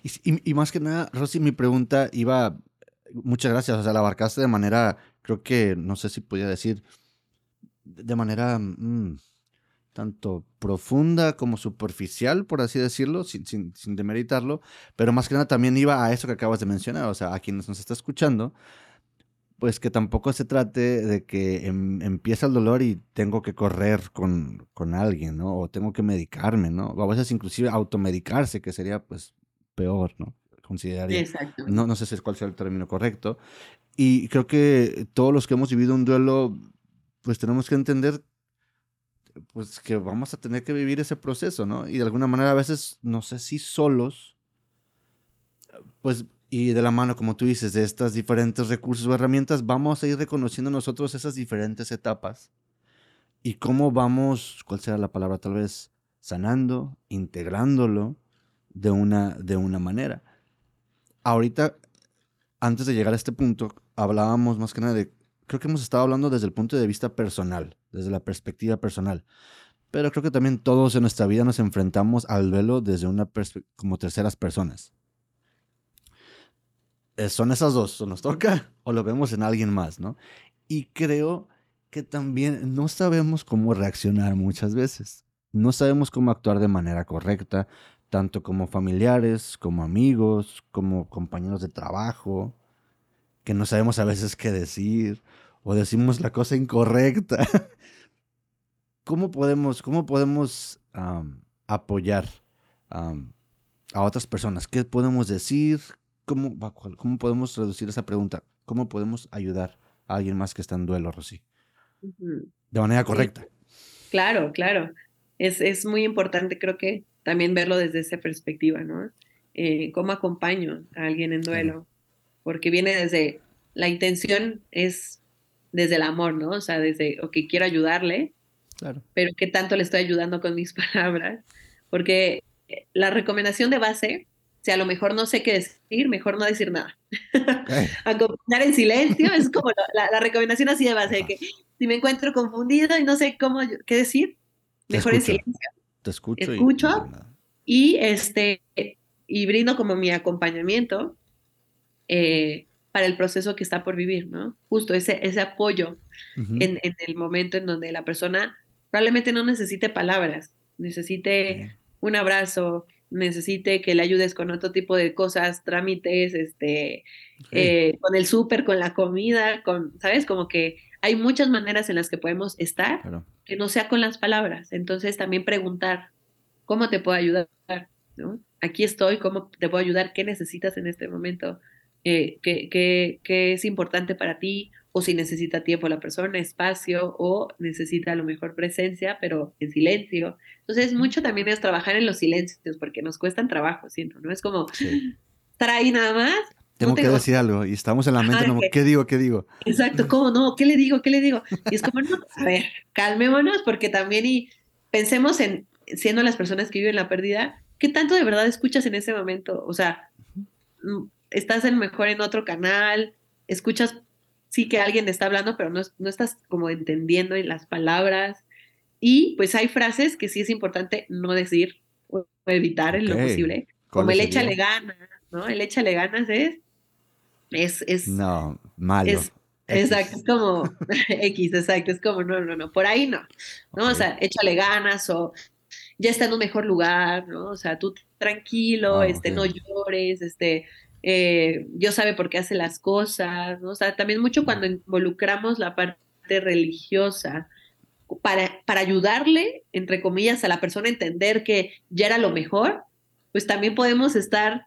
Y, y, más que nada, Rosy, mi pregunta iba muchas gracias. O sea, la abarcaste de manera, creo que, no sé si podía decir, de manera mm, tanto profunda como superficial, por así decirlo, sin, sin, sin, demeritarlo, pero más que nada también iba a eso que acabas de mencionar, o sea, a quienes nos está escuchando, pues que tampoco se trate de que em, empieza el dolor y tengo que correr con, con alguien, ¿no? O tengo que medicarme, ¿no? O a veces inclusive automedicarse, que sería pues peor, ¿no? consideraría. No, no sé cuál sea el término correcto. Y creo que todos los que hemos vivido un duelo, pues tenemos que entender pues que vamos a tener que vivir ese proceso, ¿no? Y de alguna manera a veces, no sé si solos, pues, y de la mano, como tú dices, de estas diferentes recursos o herramientas, vamos a ir reconociendo nosotros esas diferentes etapas y cómo vamos, ¿cuál será la palabra? Tal vez sanando, integrándolo de una, de una manera. Ahorita, antes de llegar a este punto, hablábamos más que nada de, creo que hemos estado hablando desde el punto de vista personal, desde la perspectiva personal. Pero creo que también todos en nuestra vida nos enfrentamos al duelo desde una como terceras personas. Eh, son esas dos, o nos toca o lo vemos en alguien más, ¿no? Y creo que también no sabemos cómo reaccionar muchas veces. No sabemos cómo actuar de manera correcta, tanto como familiares, como amigos, como compañeros de trabajo, que no sabemos a veces qué decir o decimos la cosa incorrecta. ¿Cómo podemos, cómo podemos apoyar a otras personas? ¿Qué podemos decir? ¿Cómo, ¿Cómo podemos reducir esa pregunta? ¿Cómo podemos ayudar a alguien más que está en duelo, Rosy? De manera correcta. Claro, claro. Es, es muy importante, creo que también verlo desde esa perspectiva, ¿no? Eh, ¿Cómo acompaño a alguien en duelo? Porque viene desde, la intención es desde el amor, ¿no? O sea, desde, ok, quiero ayudarle, claro. pero ¿qué tanto le estoy ayudando con mis palabras? Porque la recomendación de base, si a lo mejor no sé qué decir, mejor no decir nada. Acompañar en silencio es como la, recomendación así de base, de que si me encuentro confundido y no sé cómo, qué decir, mejor en silencio te escucho. Escucho y, este, y brindo como mi acompañamiento eh, para el proceso que está por vivir, ¿no? Justo ese, ese apoyo en, el momento en donde la persona probablemente no necesite palabras, necesite un abrazo, necesite que le ayudes con otro tipo de cosas, trámites, este, eh, con el súper, con la comida, con, ¿sabes? Como que hay muchas maneras en las que podemos estar que no sea con las palabras. Entonces también preguntar, ¿cómo te puedo ayudar? ¿No? Aquí estoy, ¿cómo te puedo ayudar? ¿Qué necesitas en este momento? Eh, ¿qué, qué, es importante para ti? O si necesita tiempo la persona, espacio, o necesita a lo mejor presencia, pero en silencio. Entonces, mucho también es trabajar en los silencios, porque nos cuestan trabajo, siento, ¿no? Es como estar ahí nada más tengo que decir algo y estamos en la mente, no, ¿qué digo? ¿Qué digo? Exacto, ¿cómo no? ¿Qué le digo? ¿Qué le digo? Y es como, no, a ver, calmémonos porque también y pensemos en, siendo las personas que viven la pérdida, ¿qué tanto de verdad escuchas en ese momento? O sea, estás en mejor en otro canal, escuchas, sí que alguien está hablando, pero no, no estás como entendiendo las palabras. Y pues hay frases que sí es importante no decir o evitar en lo posible, como el échale ganas, ¿no? El échale ganas es es, es no, malo. exacto, es como X, exacto, es como, no, no, no, por ahí no, ¿no? O sea, échale ganas o ya está en un mejor lugar, ¿no? O sea, tú tranquilo, ah, este, no llores, este, eh, Dios sabe por qué hace las cosas, ¿no? O sea, también mucho cuando involucramos la parte religiosa para, para ayudarle, entre comillas, a la persona a entender que ya era lo mejor, pues también podemos estar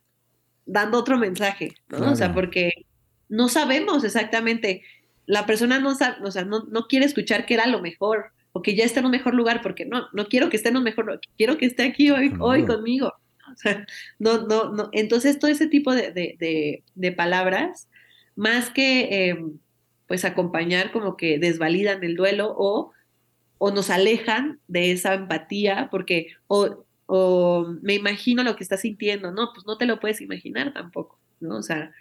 dando otro mensaje, ¿no? O sea, porque no sabemos exactamente, la persona no sabe, o sea, no, no, quiere escuchar que era lo mejor o que ya está en un mejor lugar, porque no, no quiero que esté en un mejor, quiero que esté aquí hoy, hoy conmigo. No, no, no. Entonces, todo ese tipo de, de, de, palabras, más que em, pues acompañar, como que desvalidan el duelo o, o nos alejan de esa empatía, porque o o me imagino lo que estás sintiendo, no, pues no te lo puedes imaginar tampoco, ¿no? O sea,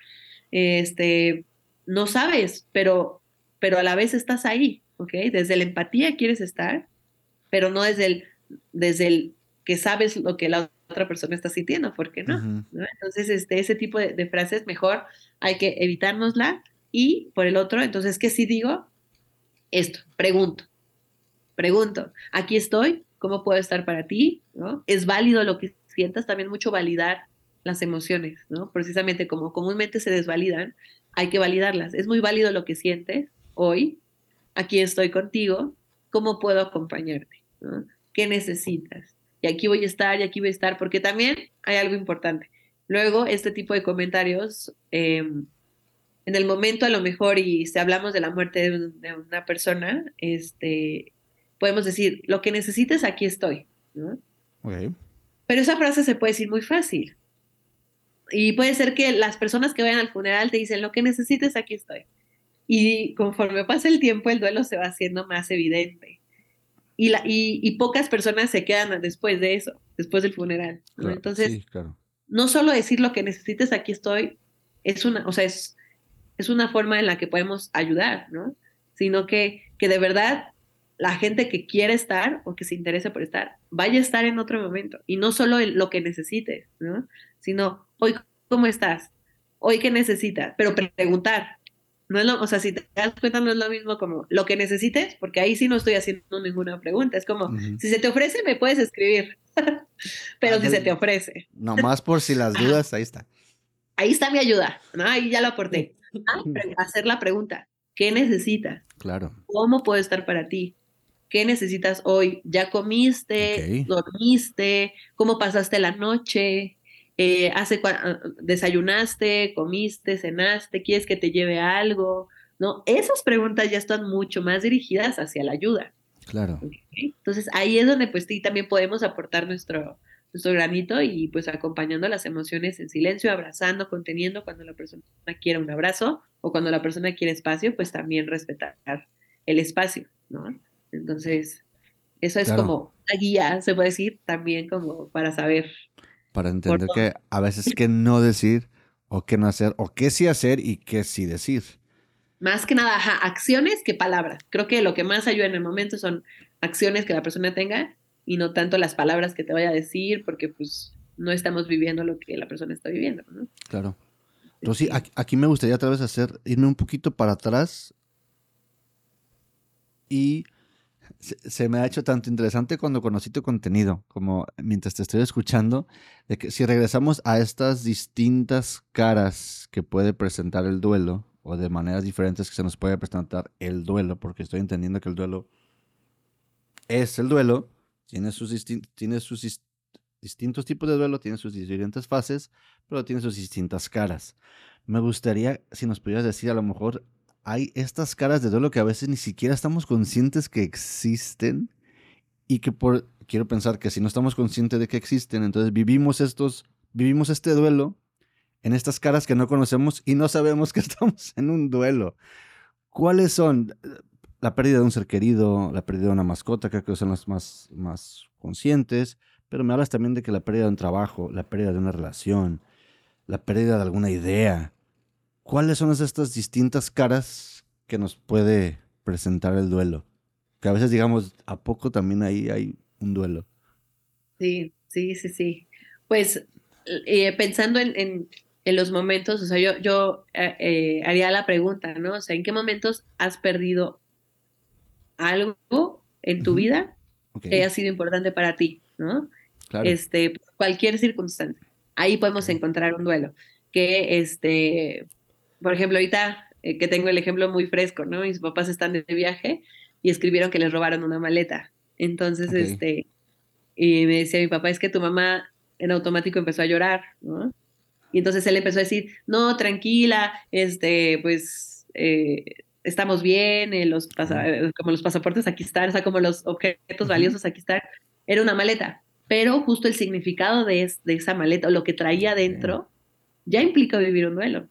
este, no sabes, pero, pero a la vez estás ahí, ¿ok? Desde la empatía quieres estar, pero no desde el, desde el que sabes lo que la otra persona está sintiendo, ¿por qué no? Entonces, este, ese tipo de, de, frases mejor hay que evitárnosla y por el otro, entonces, ¿qué sí digo? Esto, pregunto, pregunto, aquí estoy, cómo puedo estar para ti, ¿no? Es válido lo que sientas, también mucho validar las emociones, ¿no? Precisamente como comúnmente se desvalidan, hay que validarlas. Es muy válido lo que sientes hoy, aquí estoy contigo, ¿cómo puedo acompañarte? ¿Qué necesitas? Y aquí voy a estar, y aquí voy a estar, porque también hay algo importante. Luego, este tipo de comentarios, em, en el momento a lo mejor, y si hablamos de la muerte de, de una persona, este, podemos decir, lo que necesites, aquí estoy. Pero esa frase se puede decir muy fácil. Y puede ser que las personas que vayan al funeral te dicen, lo que necesites, aquí estoy. Y conforme pasa el tiempo, el duelo se va haciendo más evidente. Y, la, y, pocas personas se quedan después de eso. después del funeral. Entonces, no solo decir lo que necesites, aquí estoy, es una, o sea, es, es una forma en la que podemos ayudar, ¿no? Sino que, que de verdad la gente que quiere estar o que se interese por estar, vaya a estar en otro momento. Y no solo lo que necesites, ¿no? Sino, hoy, ¿cómo estás? Hoy, ¿qué necesitas? Pero preguntar. No es lo, o sea, si te das cuenta, no es lo mismo como lo que necesites, porque ahí sí no estoy haciendo ninguna pregunta. Es como, si se te ofrece, me puedes escribir. Pero si se te ofrece. Nomás por si las dudas, ahí está. Ahí está mi ayuda, ¿no? Ahí ya lo aporté. Ah, hacer la pregunta, ¿qué necesitas? Claro. ¿Cómo puedo estar para ti? ¿Qué necesitas hoy? ¿Ya comiste? ¿Dormiste? ¿Cómo pasaste la noche? Eh, hace ah, desayunaste, comiste, cenaste, quieres que te lleve algo, ¿no? Esas preguntas ya están mucho más dirigidas hacia la ayuda. Claro. Entonces ahí es donde pues sí también podemos aportar nuestro, nuestro granito y pues acompañando las emociones en silencio, abrazando, conteniendo cuando la persona quiere un abrazo o cuando la persona quiere espacio, pues también respetar el espacio, ¿no? Entonces, eso es como la guía, se puede decir, también como para saber. Para entender que a veces qué no decir o qué no hacer, o qué sí hacer y qué sí decir. Más que nada, acciones que palabras. Creo que lo que más ayuda en el momento son acciones que la persona tenga y no tanto las palabras que te vaya a decir, porque pues no estamos viviendo lo que la persona está viviendo, ¿no? Claro. Rosy, aquí me gustaría otra vez hacer, irme un poquito para atrás y se, me ha hecho tanto interesante cuando conocí tu contenido, como mientras te estoy escuchando, de que si regresamos a estas distintas caras que puede presentar el duelo, o de maneras diferentes que se nos puede presentar el duelo, porque estoy entendiendo que el duelo es el duelo, tiene sus, tiene sus distintos tipos de duelo, tiene sus diferentes fases, pero tiene sus distintas caras. Me gustaría, si nos pudieras decir a lo mejor hay estas caras de duelo que a veces ni siquiera estamos conscientes que existen y que por quiero pensar que si no estamos conscientes de que existen, entonces vivimos estos vivimos este duelo en estas caras que no conocemos y no sabemos que estamos en un duelo. ¿Cuáles son la pérdida de un ser querido, la pérdida de una mascota, creo que son las más más conscientes, pero me hablas también de que la pérdida de un trabajo, la pérdida de una relación, la pérdida de alguna idea, ¿Cuáles son estas distintas caras que nos puede presentar el duelo? Que a veces digamos, ¿a poco también ahí hay un duelo? Sí, sí, sí, sí. Pues eh, pensando en, los momentos, o sea, yo, yo eh, eh, haría la pregunta, ¿no? O sea, ¿en qué momentos has perdido algo en tu vida que haya sido importante para ti, ¿no? Claro. Este, cualquier circunstancia. Ahí podemos encontrar un duelo. Que este, por ejemplo, ahorita eh, que tengo el ejemplo muy fresco, ¿no? Mis papás están de viaje y escribieron que les robaron una maleta. Entonces, este, y me decía mi papá, es que tu mamá en automático empezó a llorar, ¿no? Y entonces él empezó a decir, no, tranquila, este, pues eh, estamos bien, eh, los como los pasaportes aquí están, o sea, como los objetos valiosos aquí están. Era una maleta, pero justo el significado de, de esa maleta o lo que traía dentro ya implica vivir un duelo.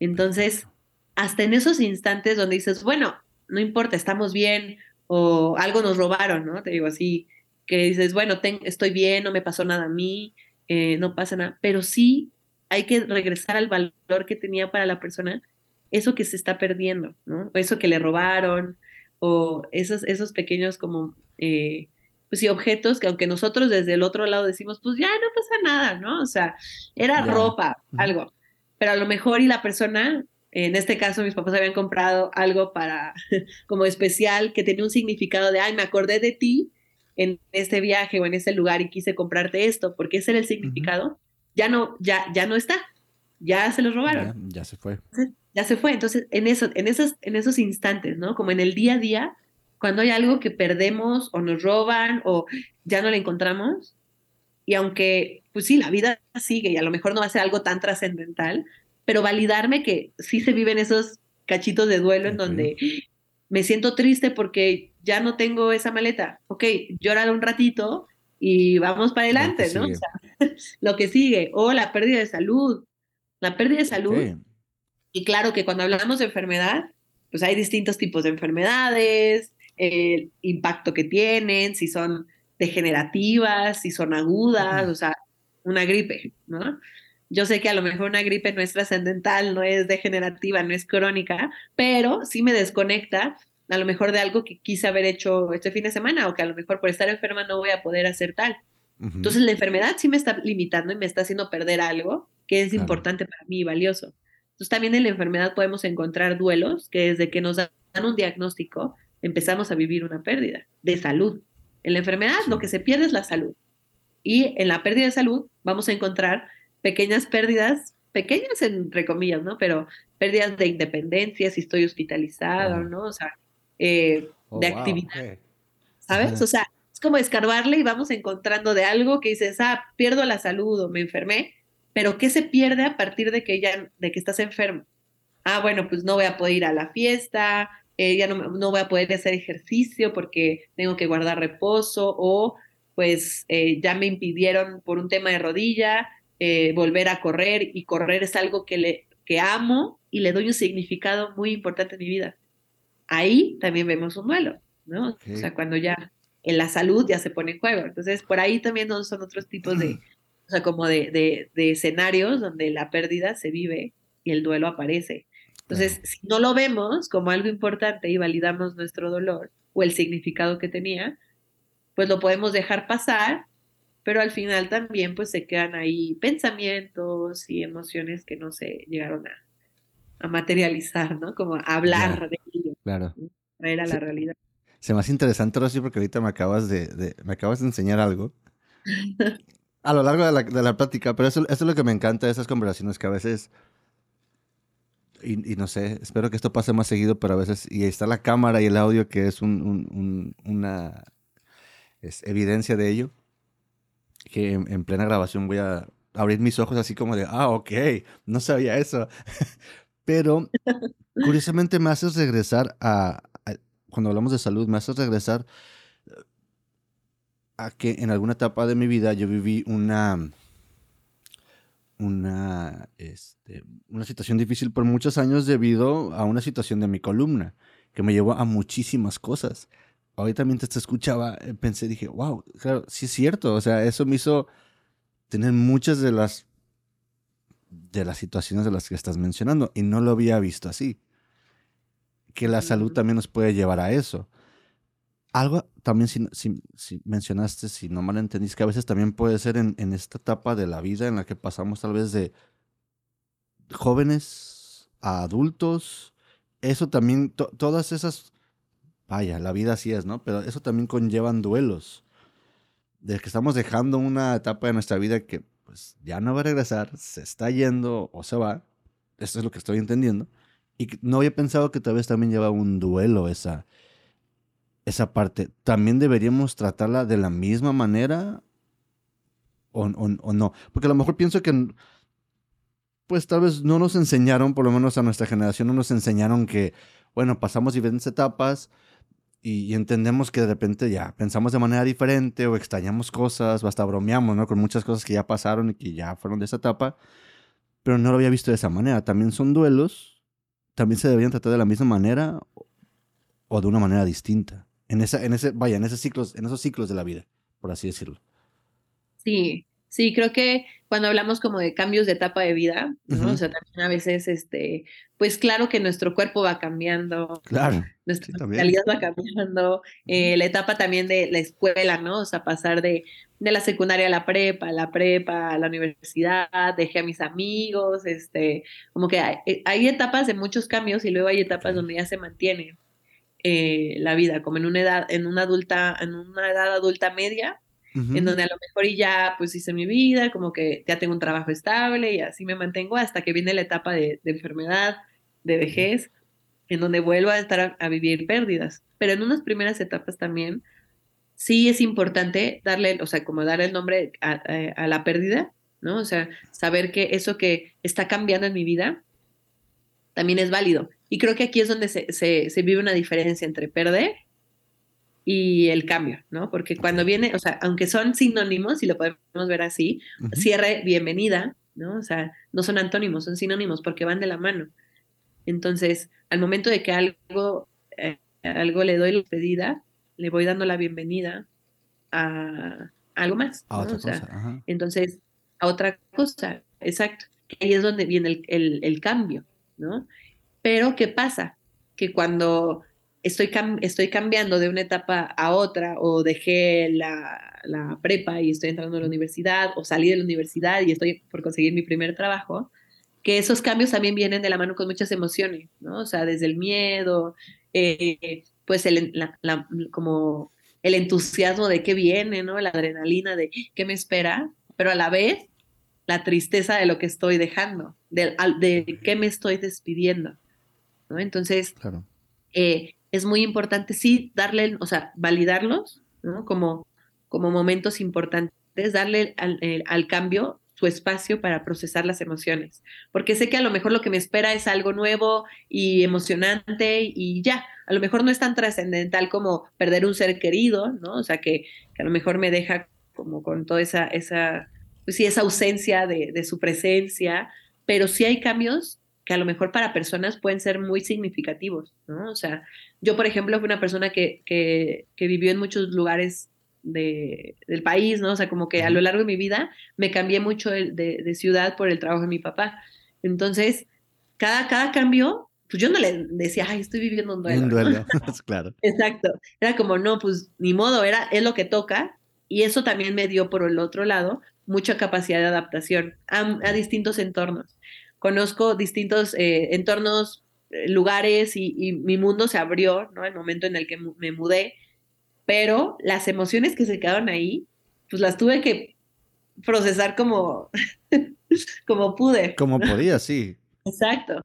Entonces, hasta en esos instantes donde dices, bueno, no importa, estamos bien o algo nos robaron, ¿no? Te digo así, que dices, bueno, estoy bien, no me pasó nada a mí, eh, no pasa nada, pero sí hay que regresar al valor que tenía para la persona eso que se está perdiendo, ¿no? O eso que le robaron, o esos, esos pequeños como, eh, pues sí, objetos que aunque nosotros desde el otro lado decimos, pues ya no pasa nada, ¿no? O sea, era ropa, algo pero a lo mejor y la persona, en este caso mis papás habían comprado algo para como especial que tenía un significado de, ay, me acordé de ti en este viaje o en este lugar y quise comprarte esto, porque ese era el significado, ya no, ya, ya no está, ya se lo robaron. Ya, se fue. ya se fue. Entonces, en, eso, en, esos, en esos instantes, ¿no? Como en el día a día, cuando hay algo que perdemos o nos roban o ya no lo encontramos, y aunque, pues sí, la vida sigue y a lo mejor no va a ser algo tan trascendental, pero validarme que sí se viven esos cachitos de duelo en donde me siento triste porque ya no tengo esa maleta. Ok, llorar un ratito y vamos para adelante, ¿no? O sea, lo que sigue. O la pérdida de salud. La pérdida de salud. Y claro que cuando hablamos de enfermedad, pues hay distintos tipos de enfermedades, el impacto que tienen, si son degenerativas, si son agudas, o sea, una gripe, ¿no? Yo sé que a lo mejor una gripe no es trascendental, no es degenerativa, no es crónica, pero sí me desconecta a lo mejor de algo que quise haber hecho este fin de semana o que a lo mejor por estar enferma no voy a poder hacer tal. Entonces la enfermedad sí me está limitando y me está haciendo perder algo que es importante para mí y valioso. Entonces también en la enfermedad podemos encontrar duelos que desde que nos dan un diagnóstico empezamos a vivir una pérdida de salud. En la enfermedad lo que se pierde es la salud. Y en la pérdida de salud vamos a encontrar pequeñas pérdidas, pequeñas entre comillas, ¿no? Pero pérdidas de independencia, si estoy hospitalizado, ¿no? O sea, eh, oh, de actividad. ¿Sabes? O sea, es como escarbarle y vamos encontrando de algo que dices, ah, pierdo la salud o me enfermé, pero ¿qué se pierde a partir de que ya, de que estás enfermo? Ah, bueno, pues no voy a poder ir a la fiesta, eh, ya no, no, voy a poder hacer ejercicio porque tengo que guardar reposo o pues eh, ya me impidieron por un tema de rodilla volver a correr y correr es algo que, le, que amo y le doy un significado muy importante en mi vida ahí también vemos un duelo, ¿no? O sea, cuando ya en la salud ya se pone en juego. Entonces, por ahí también son otros tipos de, o sea, como de, de, escenarios donde la pérdida se vive y el duelo aparece. Entonces, si no lo vemos como algo importante y validamos nuestro dolor o el significado que tenía, pues lo podemos dejar pasar, pero al final también pues se quedan ahí pensamientos y emociones que no se llegaron a, a materializar, ¿no? Como a hablar de ello. Claro. Traer a la realidad. Se me hace interesante, Rosy, porque ahorita me acabas de, me acabas de enseñar algo. a lo largo de la, de la plática, pero eso, eso, es lo que me encanta de esas conversaciones que a veces, y, no sé, espero que esto pase más seguido, pero a veces, y ahí está la cámara y el audio que es un, una es evidencia de ello, que en, plena grabación voy a abrir mis ojos así como de, ah, ok, no sabía eso. Pero curiosamente me haces regresar a, cuando hablamos de salud, me haces regresar a que en alguna etapa de mi vida yo viví una, una, este, una situación difícil por muchos años debido a una situación de mi columna que me llevó a muchísimas cosas. Ahorita mientras te escuchaba, eh, pensé, dije, wow, claro, sí es cierto. O sea, eso me hizo tener muchas de las de las situaciones de las que estás mencionando y no lo había visto así. Que la salud también nos puede llevar a eso. Algo también, si, mencionaste, si no mal entendís, que a veces también puede ser en, esta etapa de la vida en la que pasamos tal vez de jóvenes a adultos. Eso también, todas esas, vaya, la vida así es, ¿no? Pero eso también conllevan duelos. De que estamos dejando una etapa de nuestra vida que pues ya no va a regresar, se está yendo o se va. Eso es lo que estoy entendiendo. Y no había pensado que tal vez también lleva un duelo esa, esa parte. ¿También deberíamos tratarla de la misma manera o, o, no? Porque a lo mejor pienso que, pues tal vez no nos enseñaron, por lo menos a nuestra generación, no nos enseñaron que, bueno, pasamos diferentes etapas, y, entendemos que de repente ya pensamos de manera diferente o extrañamos cosas o hasta bromeamos, ¿no? Con muchas cosas que ya pasaron y que ya fueron de esa etapa, pero no lo había visto de esa manera. También son duelos, también se deberían tratar de la misma manera o de una manera distinta. En esa, en ese, vaya, en esos ciclos, en esos ciclos de la vida, por así decirlo. Sí, Sí, creo que cuando hablamos como de cambios de etapa de vida, ¿no? O sea, también a veces, este, pues claro que nuestro cuerpo va cambiando, claro, nuestra calidad va cambiando, eh, la etapa también de la escuela, ¿no? O sea, pasar de, de la secundaria a la prepa, la prepa a la universidad, dejé a mis amigos, este, como que hay, hay etapas de muchos cambios y luego hay etapas donde ya se mantiene eh, la vida, como en una edad, en una adulta, en una edad adulta media, en donde a lo mejor ya pues hice mi vida, como que ya tengo un trabajo estable y así me mantengo hasta que viene la etapa de, enfermedad, de vejez, en donde vuelvo a estar a, vivir pérdidas. Pero en unas primeras etapas también sí es importante darle, o sea, como dar el nombre a, la pérdida, ¿no? O sea, saber que eso que está cambiando en mi vida también es válido. Y creo que aquí es donde se, se, se vive una diferencia entre perder y el cambio, ¿no? Porque cuando viene, o sea, aunque son sinónimos, si lo podemos ver así, cierre, bienvenida, ¿no? O sea, no son antónimos, son sinónimos porque van de la mano. Entonces, al momento de que algo, eh, algo le doy la pedida, le voy dando la bienvenida, a algo más. A otra cosa. Ajá. Entonces, a otra cosa, exacto. Ahí es donde viene el, el, cambio, ¿no? Pero, ¿qué pasa? Que cuando estoy, estoy cambiando de una etapa a otra o dejé la, la, prepa y estoy entrando a la universidad o salí de la universidad y estoy por conseguir mi primer trabajo, que esos cambios también vienen de la mano con muchas emociones, ¿no? O sea, desde el miedo, eh, pues el, como el entusiasmo de qué viene, ¿no? La adrenalina de qué me espera, pero a la vez la tristeza de lo que estoy dejando, de, de qué me estoy despidiendo, ¿no? Entonces, eh, es muy importante sí darle, o sea, validarlos, ¿no? Como, como momentos importantes, darle al, al cambio su espacio para procesar las emociones, porque sé que a lo mejor lo que me espera es algo nuevo y emocionante y ya, a lo mejor no es tan trascendental como perder un ser querido, ¿no? O sea, que, a lo mejor me deja como con toda esa, esa, pues sí, esa ausencia de, de su presencia, pero sí hay cambios que a lo mejor para personas pueden ser muy significativos, ¿no? O sea, yo, por ejemplo, fui una persona que, que, que vivió en muchos lugares del país, ¿no? O sea, como que a lo largo de mi vida me cambié mucho de, ciudad por el trabajo de mi papá. Entonces, cada, cada cambio, pues yo no le decía, ay, estoy viviendo un duelo. Un duelo, claro. Exacto. Era como, no, pues ni modo, era, es lo que toca. Y eso también me dio, por el otro lado, mucha capacidad de adaptación a, distintos entornos. Conozco distintos eh, entornos, eh, lugares y, y, mi mundo se abrió, ¿no? El momento en el que me mudé pero las emociones que se quedaron ahí, pues las tuve que procesar como, como pude. Como podía, sí. Exacto.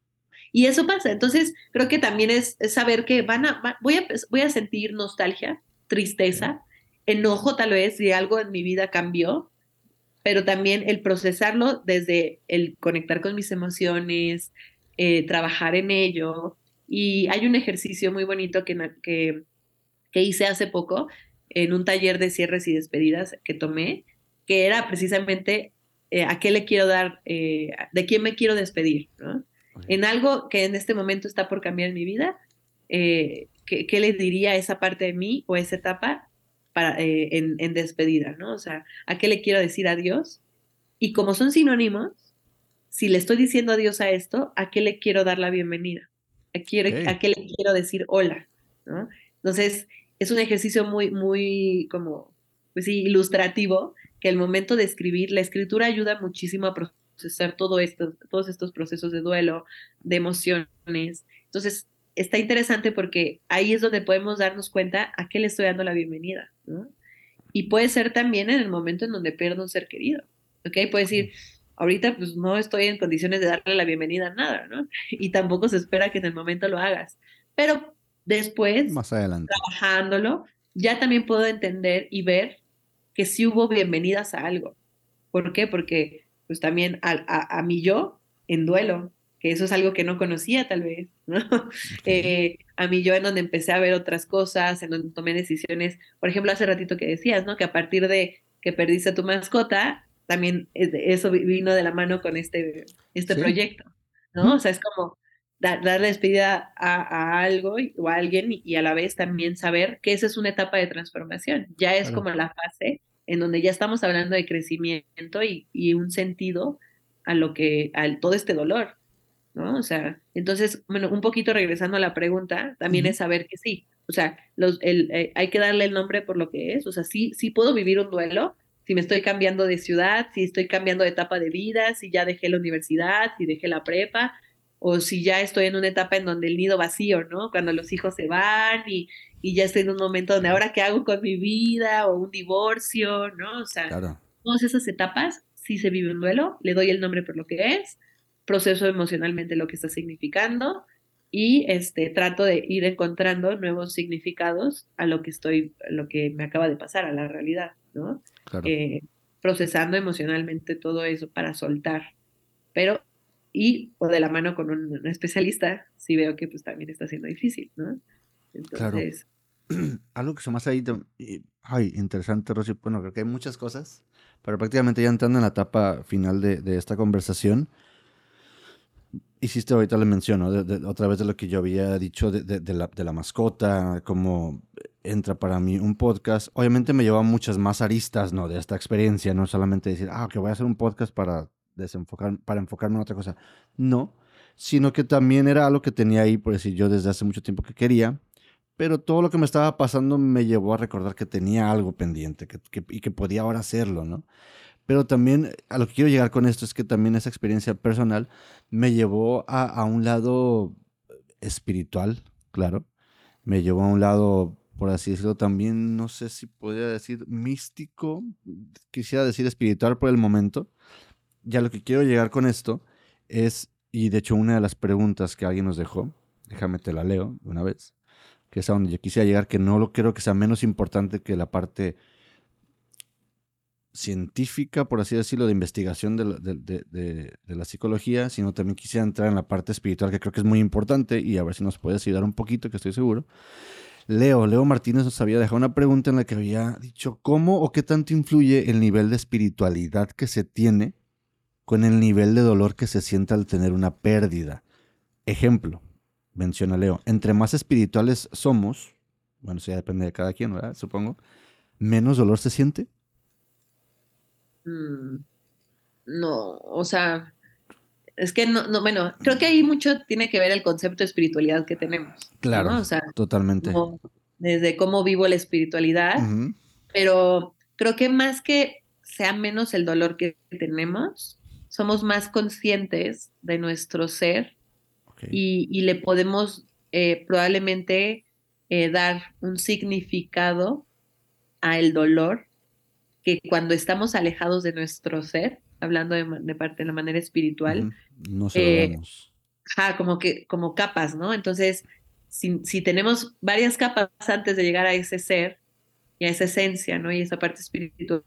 Y eso pasa. Entonces, creo que también es, saber que van a, voy, a, voy a sentir nostalgia, tristeza, enojo tal vez si algo en mi vida cambió, pero también el procesarlo desde el conectar con mis emociones, eh, trabajar en ello. Y hay un ejercicio muy bonito que, que que hice hace poco en un taller de cierres y despedidas que tomé, que era precisamente eh, a qué le quiero dar, eh, de quién me quiero despedir, ¿no? En algo que en este momento está por cambiar en mi vida, eh, ¿qué, le diría a esa parte de mí o esa etapa para, en, en, despedida, ¿no? O sea, ¿a qué le quiero decir adiós? Y como son sinónimos, si le estoy diciendo adiós a esto, ¿a qué le quiero dar la bienvenida? ¿A, ¿a qué le quiero decir hola? ¿no? Entonces, es un ejercicio muy, muy como, pues sí, ilustrativo, que el momento de escribir, la escritura ayuda muchísimo a procesar todo esto, todos estos procesos de duelo, de emociones. Entonces, está interesante porque ahí es donde podemos darnos cuenta a qué le estoy dando la bienvenida, ¿no? Y puede ser también en el momento en donde pierdo un ser querido, ¿ok? Puede decir, ahorita pues no estoy en condiciones de darle la bienvenida a nada, ¿no? Y tampoco se espera que en el momento lo hagas. Pero Después, Más adelante. trabajándolo, ya también puedo entender y ver que sí hubo bienvenidas a algo. ¿Por qué? Porque pues también a, a, mi yo en duelo, que eso es algo que no conocía tal vez, ¿no? Eh, a mi yo en donde empecé a ver otras cosas, en donde tomé decisiones, por ejemplo, hace ratito que decías, ¿no? Que a partir de que perdiste a tu mascota, también eso vino de la mano con este, este proyecto, ¿no? O sea, es como, dar, la despedida a, algo o a alguien y, a la vez también saber que esa es una etapa de transformación. Ya es como la fase en donde ya estamos hablando de crecimiento y, y un sentido a lo que, a todo este dolor, ¿no? O sea, entonces, bueno, un poquito regresando a la pregunta, también es saber que sí, o sea, los, el, eh, hay que darle el nombre por lo que es, o sea, sí, sí puedo vivir un duelo, si me estoy cambiando de ciudad, si estoy cambiando de etapa de vida, si ya dejé la universidad, si dejé la prepa, o si ya estoy en una etapa en donde el nido vacío, ¿no? Cuando los hijos se van y, y ya estoy en un momento donde ahora qué hago con mi vida o un divorcio, ¿no? O sea, todas esas etapas sí se vive un duelo, le doy el nombre por lo que es, proceso emocionalmente lo que está significando y este trato de ir encontrando nuevos significados a lo que estoy, a lo que me acaba de pasar, a la realidad, ¿no? Eh, procesando emocionalmente todo eso para soltar. Pero y o de la mano con un, especialista si veo que pues también está siendo difícil, ¿no? Entonces... Algo que hace ahí, ay, interesante, Rosy, bueno, creo que hay muchas cosas, pero prácticamente ya entrando en la etapa final de, de esta conversación, hiciste ahorita le menciono, otra vez de lo que yo había dicho de, de, la, de la mascota, como entra para mí un podcast. Obviamente me lleva muchas más aristas, ¿no? De esta experiencia, no solamente decir, ah, que voy a hacer un podcast para desenfocar, para enfocarme en otra cosa. No, sino que también era algo que tenía ahí, por decir yo, desde hace mucho tiempo que quería, pero todo lo que me estaba pasando me llevó a recordar que tenía algo pendiente y que podía ahora hacerlo, ¿no? Pero también a lo que quiero llegar con esto es que también esa experiencia personal me llevó a, a un lado espiritual, claro. Me llevó a un lado, por así decirlo, también, no sé si podría decir místico, quisiera decir espiritual por el momento. Ya lo que quiero llegar con esto es, y de hecho una de las preguntas que alguien nos dejó, déjame te la leo una vez, que es a donde yo quisiera llegar, que no lo quiero que sea menos importante que la parte científica, por así decirlo, de investigación de la, psicología, sino también quisiera entrar en la parte espiritual, que creo que es muy importante, y a ver si nos puedes ayudar un poquito, que estoy seguro. Leo, Leo Martínez nos había dejado una pregunta en la que había dicho cómo o qué tanto influye el nivel de espiritualidad que se tiene con el nivel de dolor que se siente al tener una pérdida. Ejemplo, menciona Leo, entre más espirituales somos, bueno, eso ya depende de cada quien, ¿verdad? Supongo, menos dolor se siente. Mm, no, o sea, es que no, no, bueno, creo que ahí mucho tiene que ver el concepto de espiritualidad que tenemos. Claro, o sea, totalmente. desde cómo vivo la espiritualidad, pero creo que más que sea menos el dolor que tenemos, somos más conscientes de nuestro ser y, le podemos eh, probablemente eh, dar un significado a el dolor que cuando estamos alejados de nuestro ser, hablando de, parte de la manera espiritual, no eh, como que como capas, ¿no? Entonces, si, tenemos varias capas antes de llegar a ese ser y a esa esencia, ¿no? Y esa parte espiritual,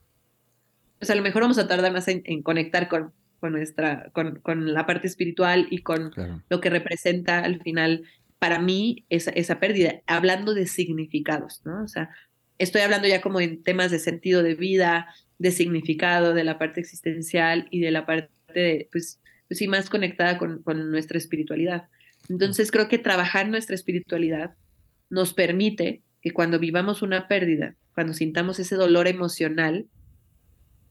pues a lo mejor vamos a tardar más en, conectar con, con nuestra, con, con, la parte espiritual y con lo que representa al final para mí esa, esa pérdida, hablando de significados, ¿no? O sea, estoy hablando ya como en temas de sentido de vida, de significado, de la parte existencial y de la parte, de, pues, pues sí, más conectada con, con nuestra espiritualidad. Entonces creo que trabajar nuestra espiritualidad nos permite que cuando vivamos una pérdida, cuando sintamos ese dolor emocional,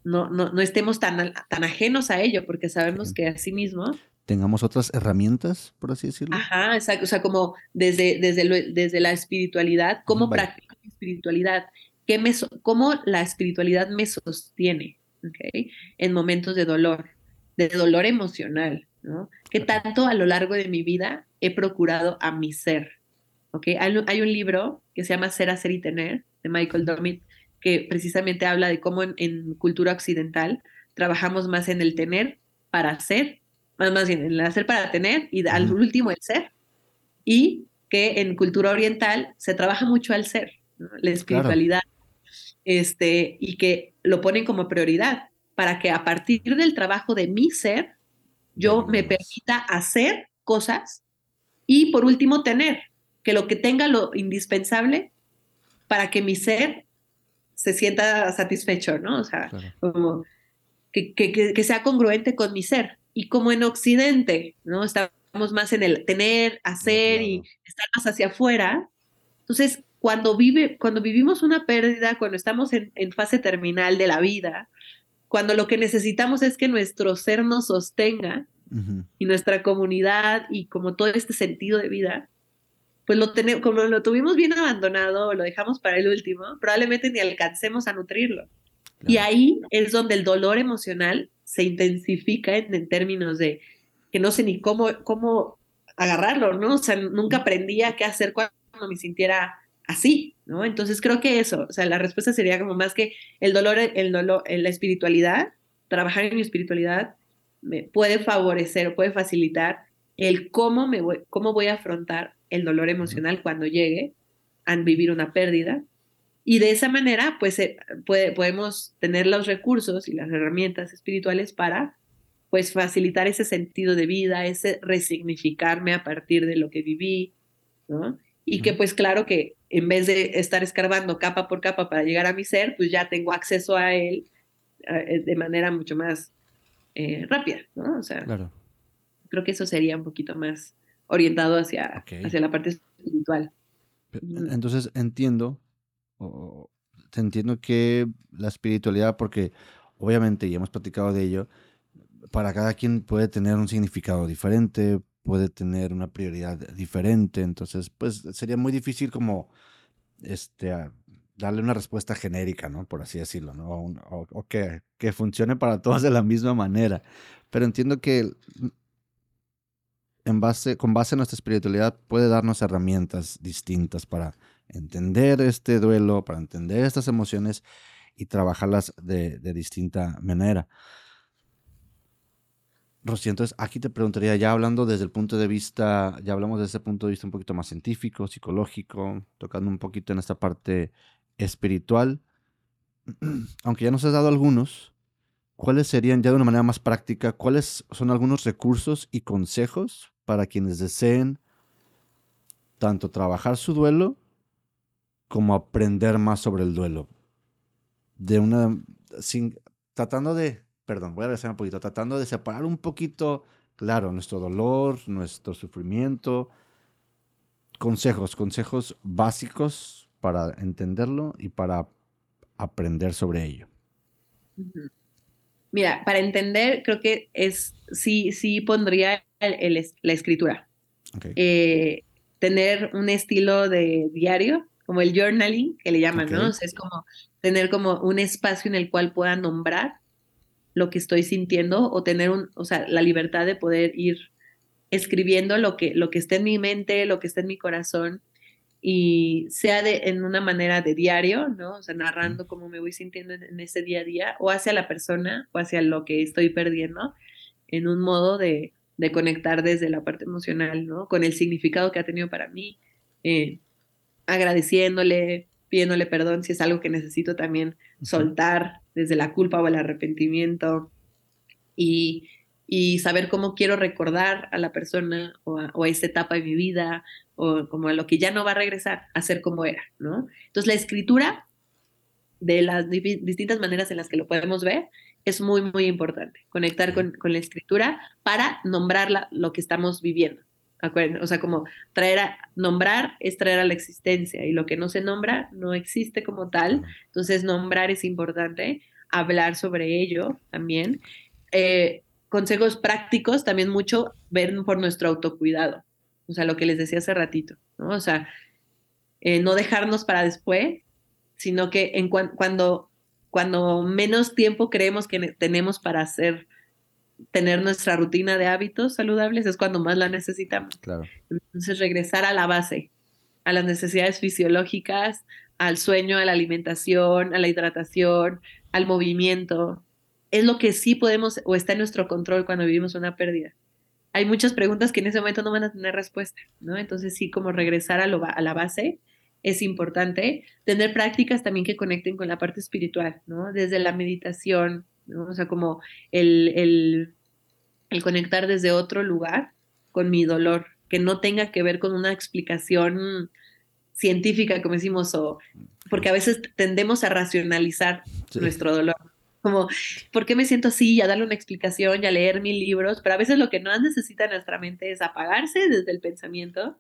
no, no, no estemos tan, tan ajenos a ello, porque sabemos que así mismo tengamos otras herramientas, por así decirlo. Ajá, exacto. O sea, como desde, desde, desde la espiritualidad, ¿cómo practico mi espiritualidad? ¿Qué me, ¿Cómo la espiritualidad me sostiene ¿okay? en momentos de dolor, de dolor emocional? ¿no? ¿Qué tanto a lo largo de mi vida he procurado a mi ser? ¿okay? Hay, hay un libro que se llama Ser, Hacer y Tener, de Michael Domit, que precisamente habla de cómo en, en cultura occidental trabajamos más en el tener para ser más, más bien el hacer para tener y al último el ser. Y que en cultura oriental se trabaja mucho al ser, la espiritualidad, este, y que lo ponen como prioridad para que a partir del trabajo de mi ser, yo me permita hacer cosas y por último tener, que lo que tenga lo indispensable para que mi ser se sienta satisfecho, ¿no? O sea, como que, que, que, sea congruente con mi ser y como en Occidente, ¿no? Estamos más en el tener, hacer y estar más hacia afuera. Entonces, cuando, vive, cuando vivimos una pérdida, cuando estamos en, fase terminal de la vida, cuando lo que necesitamos es que nuestro ser nos sostenga y nuestra comunidad y como todo este sentido de vida, pues lo tenemos, como lo tuvimos bien abandonado o lo dejamos para el último, probablemente ni alcancemos a nutrirlo. Y ahí es donde el dolor emocional se intensifica en, términos de que no sé ni cómo, cómo agarrarlo, ¿no? O sea, nunca aprendía qué hacer cuando me sintiera así, ¿no? Entonces creo que eso, o sea, la respuesta sería como más que el dolor, el dolor, la espiritualidad, trabajar en mi espiritualidad me puede favorecer, puede facilitar el cómo me voy, cómo voy a afrontar el dolor emocional cuando llegue a vivir una pérdida y de esa manera, pues eh, podemos tener los recursos y las herramientas espirituales para, pues, facilitar ese sentido de vida, ese resignificarme a partir de lo que viví, ¿no? Y que, pues, claro que en vez de estar escarbando capa por capa para llegar a mi ser, pues ya tengo acceso a él eh, de manera mucho más eh, rápida, ¿no? O sea, claro. creo que eso sería un poquito más orientado hacia, hacia la parte espiritual. Entonces entiendo te entiendo que la espiritualidad, porque obviamente, ya hemos platicado de ello, para cada quien puede tener un significado diferente, puede tener una prioridad diferente, entonces, pues sería muy difícil como este, darle una respuesta genérica, ¿no? Por así decirlo, ¿no? O, que, que, funcione para todos de la misma manera. Pero entiendo que en base, con base en nuestra espiritualidad puede darnos herramientas distintas para entender este duelo, para entender estas emociones y trabajarlas de, de distinta manera. Rosy, entonces aquí te preguntaría, ya hablando desde el punto de vista, ya hablamos desde ese punto de vista un poquito más científico, psicológico, tocando un poquito en esta parte espiritual, aunque ya nos has dado algunos, ¿cuáles serían ya de una manera más práctica, cuáles son algunos recursos y consejos para quienes deseen tanto trabajar su duelo como aprender más sobre el duelo? De una, sin, tratando de perdón, voy a regresar un poquito, tratando de separar un poquito, claro, nuestro dolor, nuestro sufrimiento, consejos, consejos básicos para entenderlo y para aprender sobre ello. Mira, para entender, creo que es, sí, sí pondría la escritura. Eh, tener un estilo de diario, como el journaling, que le llaman, ¿no? es como tener como un espacio en el cual pueda nombrar lo que estoy sintiendo o tener un, o sea, la libertad de poder ir escribiendo lo que, lo que está en mi mente, lo que está en mi corazón y sea de, en una manera de diario, ¿no? O sea, narrando cómo me voy sintiendo en, ese día a día o hacia la persona o hacia lo que estoy perdiendo en un modo de, de conectar desde la parte emocional, ¿no? Con el significado que ha tenido para mí, eh, agradeciéndole, pidiéndole perdón si es algo que necesito también soltar desde la culpa o el arrepentimiento y, saber cómo quiero recordar a la persona o a, esta etapa de mi vida o como a lo que ya no va a regresar a ser como era, ¿no? Entonces la escritura de las distintas maneras en las que lo podemos ver es muy, muy importante. Conectar con, con la escritura para nombrar lo que estamos viviendo. O sea, como traer a, nombrar es traer a la existencia y lo que no se nombra no existe como tal. Entonces, nombrar es importante, hablar sobre ello también. Eh, consejos prácticos, también mucho ver por nuestro autocuidado. O sea, lo que les decía hace ratito, ¿no? O sea, eh, no dejarnos para después, sino que en cuando, cuando menos tiempo creemos que tenemos para hacer tener nuestra rutina de hábitos saludables es cuando más la necesitamos. Claro. Entonces, regresar a la base, a las necesidades fisiológicas, al sueño, a la alimentación, a la hidratación, al movimiento, es lo que sí podemos o está en nuestro control cuando vivimos una pérdida. Hay muchas preguntas que en ese momento no van a tener respuesta, ¿no? Entonces sí, como regresar a, lo, a la base es importante. Tener prácticas también que conecten con la parte espiritual, ¿no? Desde la meditación, o sea, como el, conectar desde otro lugar con mi dolor, que no tenga que ver con una explicación científica, como decimos, o porque a veces tendemos a racionalizar nuestro dolor. Como, ¿por qué me siento así? Y a darle una explicación y a leer mil libros, pero a veces lo que no necesita nuestra mente es apagarse desde el pensamiento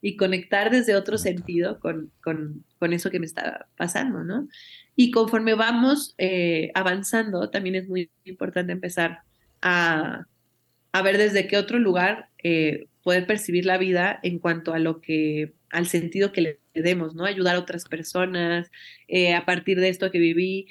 y conectar desde otro sentido con, con, con eso que me está pasando, ¿no? Y conforme vamos eh, avanzando, también es muy importante empezar a, ver desde qué otro lugar eh, poder percibir la vida en cuanto a lo que, al sentido que le demos, ¿no? Ayudar a otras personas. Eh, a partir de esto que viví,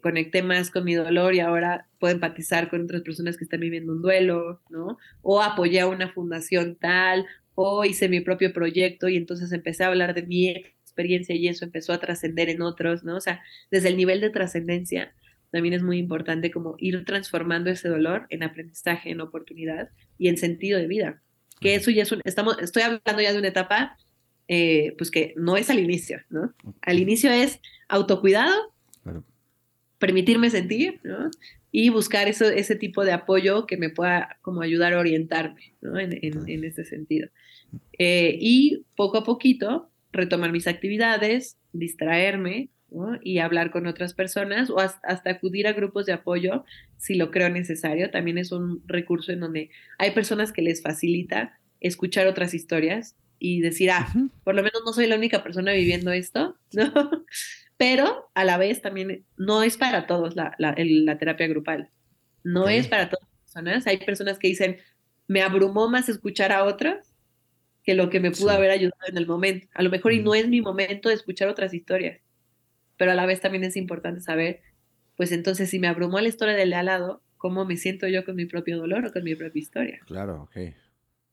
conecté más con mi dolor y ahora puedo empatizar con otras personas que están viviendo un duelo, ¿no? O apoyé a una fundación tal, o hice mi propio proyecto y entonces empecé a hablar de mi experiencia y eso empezó a trascender en otros, ¿no? O sea, desde el nivel de trascendencia también es muy importante como ir transformando ese dolor en aprendizaje, en oportunidad y en sentido de vida. Que eso ya es un, estamos, estoy hablando ya de una etapa, eh, pues que no es al inicio, ¿no? Al inicio es autocuidado, permitirme sentir, ¿no? Y buscar eso, ese tipo de apoyo que me pueda como ayudar a orientarme, ¿no? En, en, ese sentido. Eh, y poco a poquito, retomar mis actividades, distraerme y hablar con otras personas o hasta acudir a grupos de apoyo si lo creo necesario. También es un recurso en donde hay personas que les facilita escuchar otras historias y decir, ah, por lo menos no soy la única persona viviendo esto, ¿no? Pero a la vez también no es para todos la, la, la terapia grupal. No es para todas las personas. Hay personas que dicen, me abrumó más escuchar a otros que lo que me pudo haber ayudado en el momento. A lo mejor y no es mi momento de escuchar otras historias, pero a la vez también es importante saber, pues entonces si me abrumó la historia del de al lado, ¿cómo me siento yo con mi propio dolor o con mi propia historia? Claro, ok.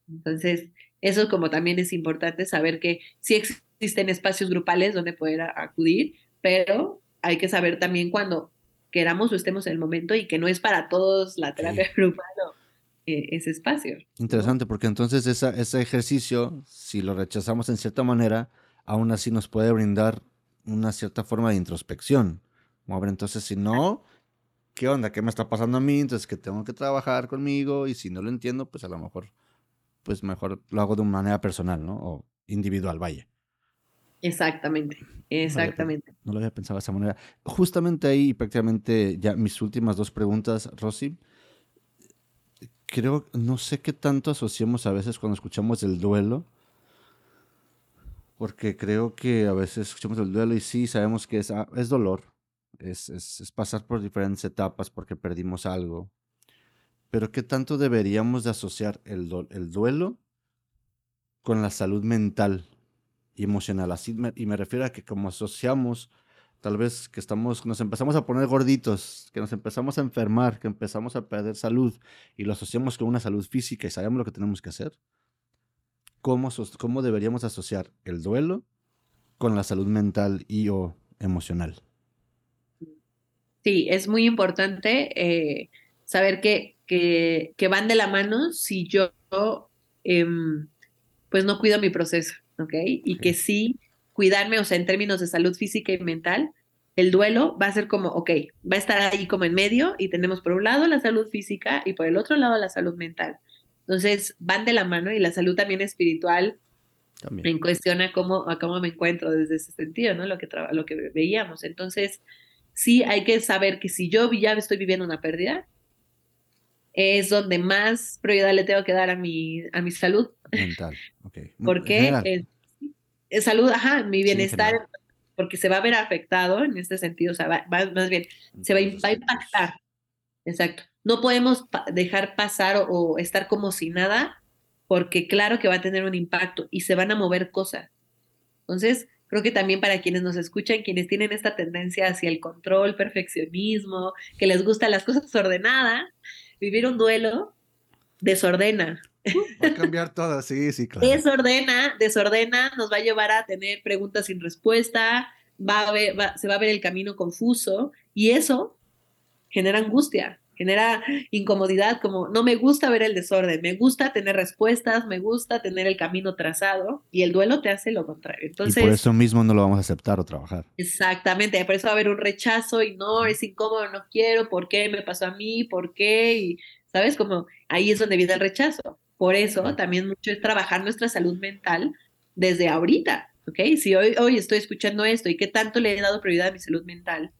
Entonces, eso como también es importante saber que sí existen espacios grupales donde poder acudir, pero hay que saber también cuando queramos o estemos en el momento y que no es para todos la terapia grupal eh, ese espacio. Interesante, porque entonces ese ejercicio, si lo rechazamos en cierta manera, aún así nos puede brindar una cierta forma de introspección. Ver, entonces si no, ¿qué onda? ¿Qué me está pasando a mí? Entonces que tengo que trabajar conmigo y si no lo entiendo, pues a lo mejor, pues mejor lo hago de una manera personal, ¿no? O individual, vaya. Exactamente, exactamente. No lo, había, pensado de esa manera. Justamente ahí, prácticamente, ya mis últimas dos preguntas, Rosy. Creo, no sé qué tanto asociamos a veces cuando escuchamos el duelo, porque creo que a veces escuchamos el duelo y sí, sabemos que es, ah, es dolor, es, es, pasar por diferentes etapas porque perdimos algo. Pero qué tanto deberíamos de asociar el, el duelo con la salud mental y emocional. Así y me refiero a que como asociamos, tal vez que estamos, nos empezamos a poner gorditos, que nos empezamos a enfermar, que empezamos a perder salud y lo asociamos con una salud física y sabemos lo que tenemos que hacer. ¿Cómo, cómo deberíamos asociar el duelo con la salud mental y o emocional? Sí, es muy importante eh, saber que, que, que, van de la mano si yo eh, pues no cuido mi proceso. ¿ok? Y que sí, cuidarme, o sea, en términos de salud física y mental, el duelo va a ser como, ok, va a estar ahí como en medio y tenemos por un lado la salud física y por el otro lado la salud mental. Entonces van de la mano y la salud también espiritual también. me cuestiona cómo, a cómo me encuentro desde ese sentido, ¿no? Lo que, lo que veíamos. Entonces, sí hay que saber que si yo ya estoy viviendo una pérdida, es donde más prioridad le tengo que dar a mi, a mi salud. Mental, ok. Porque es, salud, ajá, mi bienestar, porque se va a ver afectado en este sentido, o sea, va, más bien, se va, va, a impactar. Exacto. No podemos dejar pasar o, estar como si nada, porque claro que va a tener un impacto y se van a mover cosas. Entonces, creo que también para quienes nos escuchan, quienes tienen esta tendencia hacia el control, perfeccionismo, que les gustan las cosas ordenadas, vivir un duelo desordena. Va a cambiar todo, sí, sí, claro. Desordena, desordena, nos va a llevar a tener preguntas sin respuesta, va a ver, se va a ver el camino confuso y eso genera angustia, genera incomodidad, como no me gusta ver el desorden, me gusta tener respuestas, me gusta tener el camino trazado y el duelo te hace lo contrario. Entonces, y por eso mismo no lo vamos a aceptar o trabajar. Exactamente, por eso va a haber un rechazo y no, es incómodo, no quiero, ¿por qué me pasó a mí? ¿Por qué? Y, ¿sabes? Como ahí es donde viene el rechazo. Por eso también mucho es trabajar nuestra salud mental desde ahorita, ¿ok? Si hoy, hoy estoy escuchando esto y qué tanto le he dado prioridad a mi salud mental,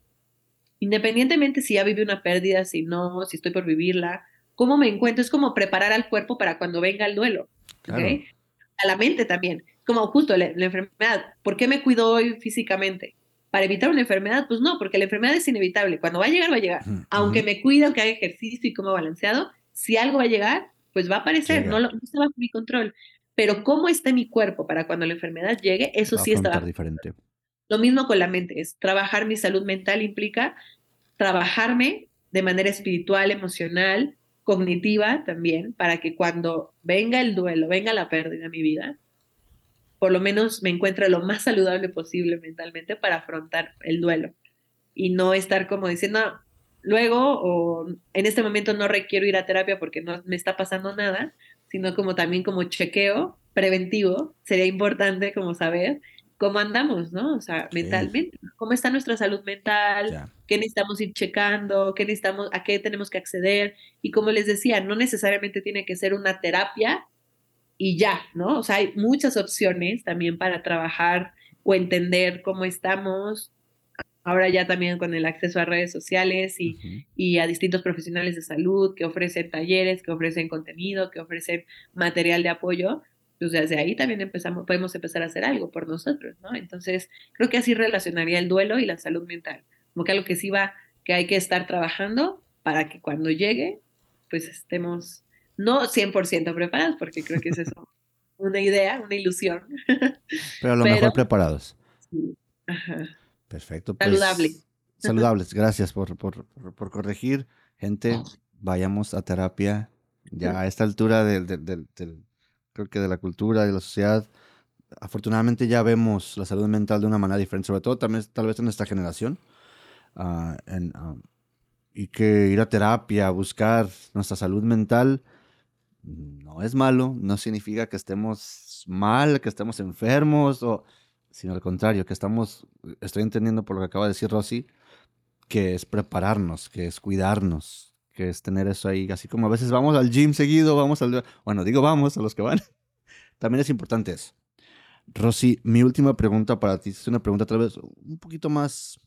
independientemente si ya viví una pérdida, si no, si estoy por vivirla, cómo me encuentro, es como preparar al cuerpo para cuando venga el duelo. A la mente también, como justo la, enfermedad, ¿por qué me cuido hoy físicamente? ¿Para evitar una enfermedad? Pues no, porque la enfermedad es inevitable, cuando va a llegar, va a llegar. Aunque me cuide, aunque haga ejercicio y como balanceado, si algo va a llegar, pues va a aparecer, no, no está bajo mi control. Pero cómo está mi cuerpo para cuando la enfermedad llegue, eso sí está diferente. Lo mismo con la mente, es trabajar mi salud mental implica trabajarme de manera espiritual, emocional, cognitiva también, para que cuando venga el duelo, venga la pérdida en mi vida, por lo menos me encuentre lo más saludable posible mentalmente para afrontar el duelo y no estar como diciendo, luego o en este momento no requiero ir a terapia porque no me está pasando nada, sino como también como chequeo preventivo, sería importante como saber cómo andamos, ¿no? O sea, mentalmente, cómo está nuestra salud mental, qué necesitamos ir checando, qué necesitamos, a qué tenemos que acceder. Y como les decía, no necesariamente tiene que ser una terapia y ya, ¿no? O sea, hay muchas opciones también para trabajar o entender cómo estamos. Ahora ya también con el acceso a redes sociales y, y a distintos profesionales de salud que ofrecen talleres, que ofrecen contenido, que ofrecen material de apoyo, pues desde ahí también empezamos, podemos empezar a hacer algo por nosotros, ¿no? Entonces, creo que así relacionaría el duelo y la salud mental, como que algo que sí va, que hay que estar trabajando para que cuando llegue, pues estemos no 100% preparados, porque creo que es eso, una idea, una ilusión. Pero a lo mejor preparados. Sí. Ajá. Perfecto. Pues, Saludable. Saludables, gracias por, por, por, corregir. Gente, vayamos a terapia ya a esta altura del, del creo que de la cultura, de la sociedad. Afortunadamente ya vemos la salud mental de una manera diferente, sobre todo también tal vez en esta generación. Ah, ah, y que ir a terapia, buscar nuestra salud mental, no es malo, no significa que estemos mal, que estemos enfermos, o, sino al contrario, que estamos, estoy entendiendo por lo que acaba de decir Rosy, que es prepararnos, que es cuidarnos, que es tener eso ahí, así como a veces vamos al gym seguido, vamos al... Bueno, digo vamos a los que van. También es importante eso. Rosy, mi última pregunta para ti es una pregunta tal vez un poquito más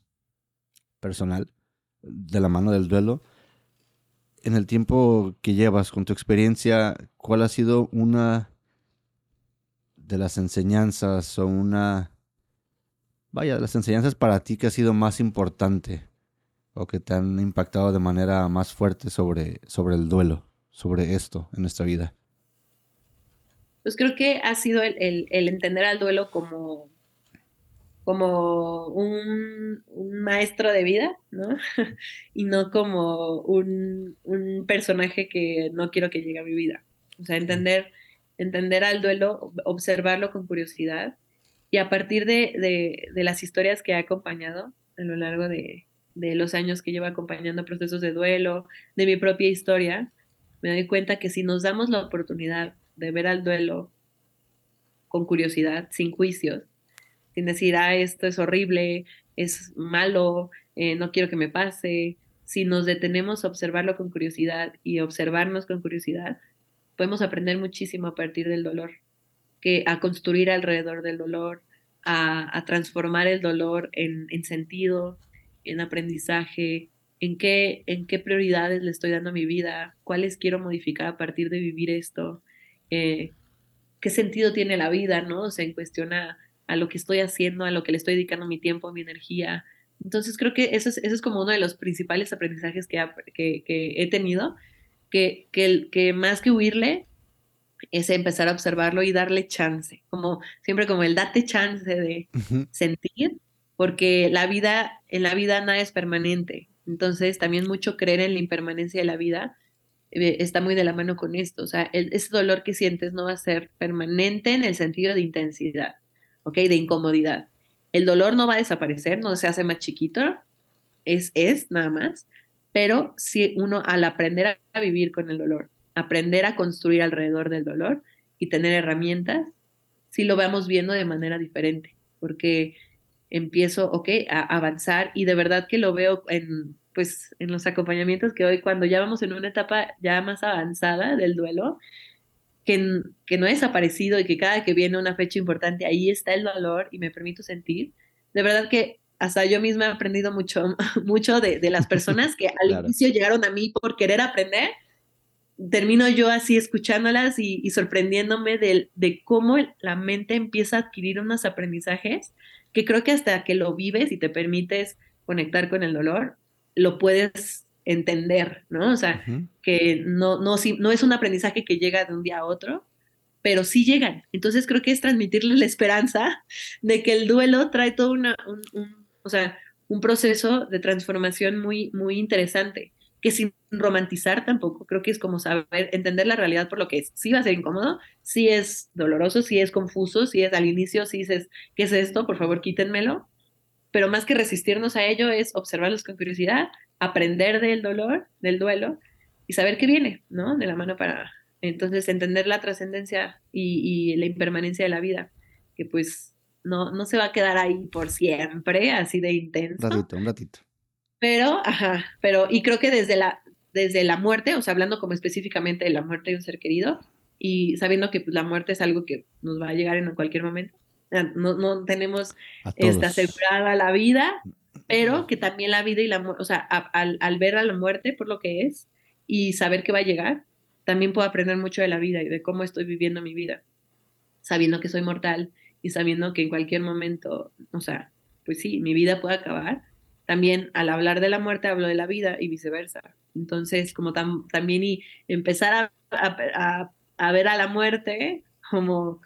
personal, de la mano del duelo. En el tiempo que llevas, con tu experiencia, ¿cuál ha sido una de las enseñanzas o una... Vaya, las enseñanzas para ti que ha sido más importante o que te han impactado de manera más fuerte sobre, sobre el duelo, sobre esto en nuestra vida? Pues creo que ha sido el, entender al duelo como, como un, maestro de vida, ¿no? y no como un, personaje que no quiero que llegue a mi vida. O sea, entender, entender al duelo, observarlo con curiosidad y a partir de, de las historias que ha acompañado a lo largo de, de los años que llevo acompañando procesos de duelo, de mi propia historia, me doy cuenta que si nos damos la oportunidad de ver al duelo con curiosidad, sin juicios, sin decir, ah, esto es horrible, es malo, eh, no quiero que me pase, si nos detenemos a observarlo con curiosidad y observarnos con curiosidad, podemos aprender muchísimo a partir del dolor, que a construir alrededor del dolor, a, transformar el dolor en, en sentido, en aprendizaje, en qué, en qué prioridades le estoy dando a mi vida, cuáles quiero modificar a partir de vivir esto, eh, qué sentido tiene la vida, ¿no? O sea, en cuestión a, lo que estoy haciendo, a lo que le estoy dedicando mi tiempo, mi energía. Entonces creo que eso es, eso es como uno de los principales aprendizajes que, que, he tenido, que, que, que más que huirle, es empezar a observarlo y darle chance, como siempre como el date chance de sentir porque la vida, en la vida nada es permanente. Entonces, también mucho creer en la impermanencia de la vida eh, está muy de la mano con esto. O sea, ese dolor que sientes no va a ser permanente en el sentido de intensidad, ¿ok? De incomodidad. El dolor no va a desaparecer, no se hace más chiquito, es, es nada más, pero si uno al aprender a vivir con el dolor, aprender a construir alrededor del dolor y tener herramientas, si lo vamos viendo de manera diferente, porque empiezo, ok, a avanzar y de verdad que lo veo en, pues, en los acompañamientos que hoy, cuando ya vamos en una etapa ya más avanzada del duelo, que, que no he desaparecido y que cada que viene una fecha importante, ahí está el dolor y me permito sentir, de verdad que hasta yo misma he aprendido mucho, mucho de, de las personas que al inicio llegaron a mí por querer aprender, termino yo así escuchándolas y, y sorprendiéndome de, de, cómo la mente empieza a adquirir unos aprendizajes que creo que hasta que lo vives y te permites conectar con el dolor, lo puedes entender, ¿no? O sea, que no, no, no es un aprendizaje que llega de un día a otro, pero sí llegan. Entonces creo que es transmitirles la esperanza de que el duelo trae todo una, un, o sea, un proceso de transformación muy, muy interesante que sin romantizar tampoco, creo que es como saber, entender la realidad por lo que es. Sí va a ser incómodo, sí es doloroso, sí es confuso, sí es al inicio, sí dices, ¿qué es esto? Por favor, quítenmelo. Pero más que resistirnos a ello es observarlos con curiosidad, aprender del dolor, del duelo y saber qué viene, ¿no? De la mano para entonces entender la trascendencia y, la impermanencia de la vida, que pues no, no se va a quedar ahí por siempre, así de intenso. Un ratito, un ratito. Pero, ajá, pero, y creo que desde la, desde la muerte, o sea, hablando como específicamente de la muerte de un ser querido, y sabiendo que pues, la muerte es algo que nos va a llegar en cualquier momento, no, no tenemos esta asegurada la vida, pero que también la vida y la muerte, o sea, al, al ver a la muerte por lo que es y saber que va a llegar, también puedo aprender mucho de la vida y de cómo estoy viviendo mi vida. sabiendo que soy mortal y sabiendo que en cualquier momento, o sea, pues sí, mi vida puede acabar, también al hablar de la muerte hablo de la vida y viceversa. Entonces, como también y empezar a, a, ver a la muerte como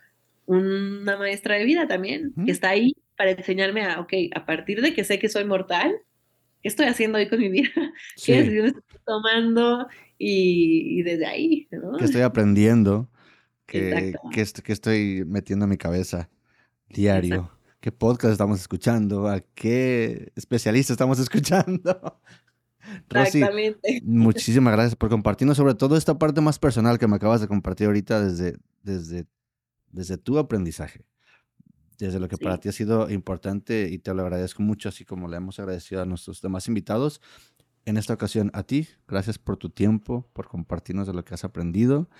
una maestra de vida también, que está ahí para enseñarme a, ok, a partir de que sé que soy mortal, ¿qué estoy haciendo hoy con mi vida? ¿Qué decisiones estoy tomando? Y, desde ahí, ¿no? ¿Qué estoy aprendiendo? ¿Qué, que, estoy metiendo en mi cabeza diario? ¿Qué podcast estamos escuchando? ¿A qué especialista estamos escuchando? Rosy, muchísimas gracias por compartirnos, sobre todo esta parte más personal que me acabas de compartir ahorita desde, desde, desde tu aprendizaje, desde lo que para ti ha sido importante y te lo agradezco mucho, así como le hemos agradecido a nuestros demás invitados. En esta ocasión a ti, gracias por tu tiempo, por compartirnos de lo que has aprendido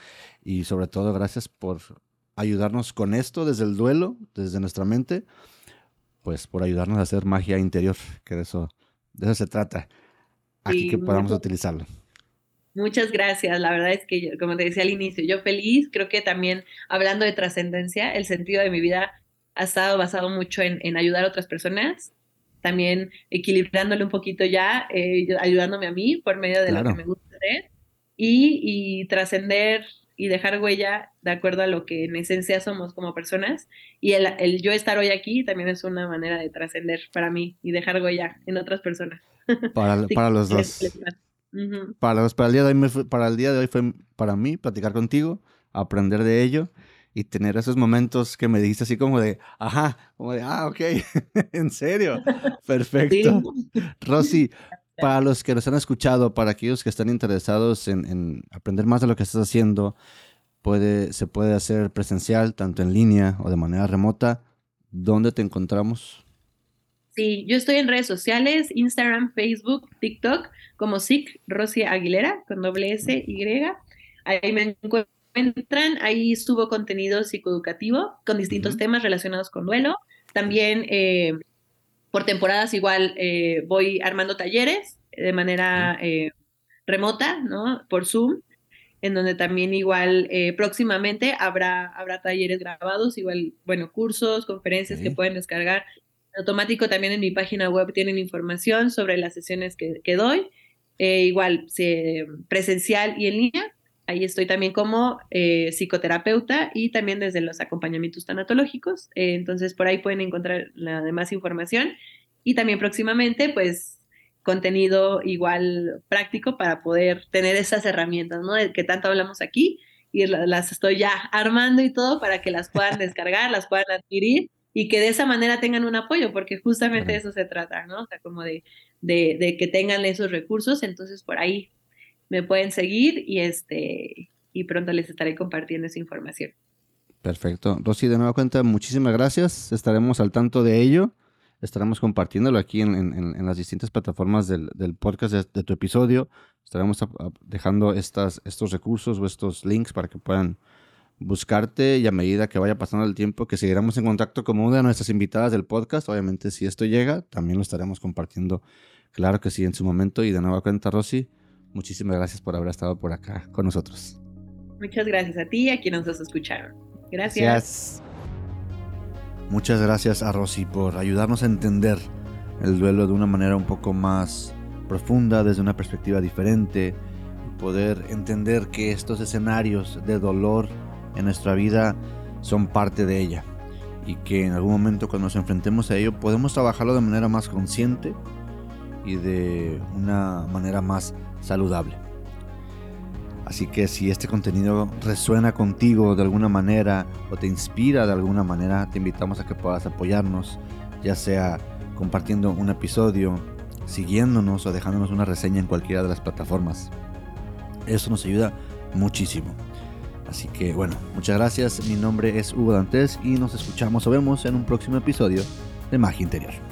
y sobre todo gracias por ayudarnos con esto desde el duelo, desde nuestra mente, pues por ayudarnos a hacer magia interior, que de eso, de eso se trata aquí que podamos utilizarlo. Muchas gracias. La verdad es que, como te decía al inicio, yo feliz. Creo que también hablando de trascendencia, el sentido de mi vida ha estado basado mucho en, ayudar a otras personas, también equilibrándole un poquito ya, eh, ayudándome a mí por medio de lo que me gusta hacer y, y trascender y dejar huella de acuerdo a lo que en esencia somos como personas. Y el, el yo estar hoy aquí también es una manera de trascender para mí y dejar huella en otras personas. Para, para los dos. para, para, el día de hoy para el día de hoy fue para mí platicar contigo, aprender de ello y tener esos momentos que me dijiste así como de, ajá, como de, ah, ok, en serio, perfecto. Rosy, para los que nos han escuchado, para aquellos que están interesados en, en, aprender más de lo que estás haciendo, puede, se puede hacer presencial, tanto en línea o de manera remota. ¿Dónde te encontramos? Sí, yo estoy en redes sociales, Instagram, Facebook, TikTok, como SIC Rosy Aguilera, con doble S Y. Ahí me encuentran, ahí subo contenido psicoeducativo con distintos temas relacionados con duelo. También eh, por temporadas igual eh, voy armando talleres de manera eh, remota, ¿no? Por Zoom, en donde también igual próximamente habrá, habrá talleres grabados, igual, bueno, cursos, conferencias que pueden descargar automático también en mi página web tienen información sobre las sesiones que, doy. Eh, igual, presencial y en línea. Ahí estoy también como eh, psicoterapeuta y también desde los acompañamientos tanatológicos. Eh, entonces, por ahí pueden encontrar la demás información. Y también próximamente, pues, contenido igual práctico para poder tener esas herramientas, ¿no? De que tanto hablamos aquí y las estoy ya armando y todo para que las puedan descargar, las puedan adquirir y que de esa manera tengan un apoyo, porque justamente de eso se trata, ¿no? O sea, como de, de, que tengan esos recursos, entonces por ahí me pueden seguir y, este, y pronto les estaré compartiendo esa información. Perfecto. Rosy, de nueva cuenta, muchísimas gracias. Estaremos al tanto de ello. Estaremos compartiéndolo aquí en, en, las distintas plataformas del, del podcast de, tu episodio. Estaremos dejando estas, estos recursos o estos links para que puedan buscarte y a medida que vaya pasando el tiempo, que seguiremos en contacto como una de nuestras invitadas del podcast. Obviamente, si esto llega, también lo estaremos compartiendo. Claro que sí, en su momento. Y de nueva cuenta, Rosy, muchísimas gracias por haber estado por acá con nosotros. Muchas gracias a ti y a quienes nos escucharon. Gracias. Muchas gracias a Rosy por ayudarnos a entender el duelo de una manera un poco más profunda, desde una perspectiva diferente, poder entender que estos escenarios de dolor en nuestra vida son parte de ella y que en algún momento cuando nos enfrentemos a ello podemos trabajarlo de manera más consciente y de una manera más saludable. Así que si este contenido resuena contigo de alguna manera o te inspira de alguna manera, te invitamos a que puedas apoyarnos, ya sea compartiendo un episodio, siguiéndonos o dejándonos una reseña en cualquiera de las plataformas. Eso nos ayuda muchísimo. Así que bueno, muchas gracias. Mi nombre es Hugo Dantes y nos escuchamos o vemos en un próximo episodio de Magia Interior.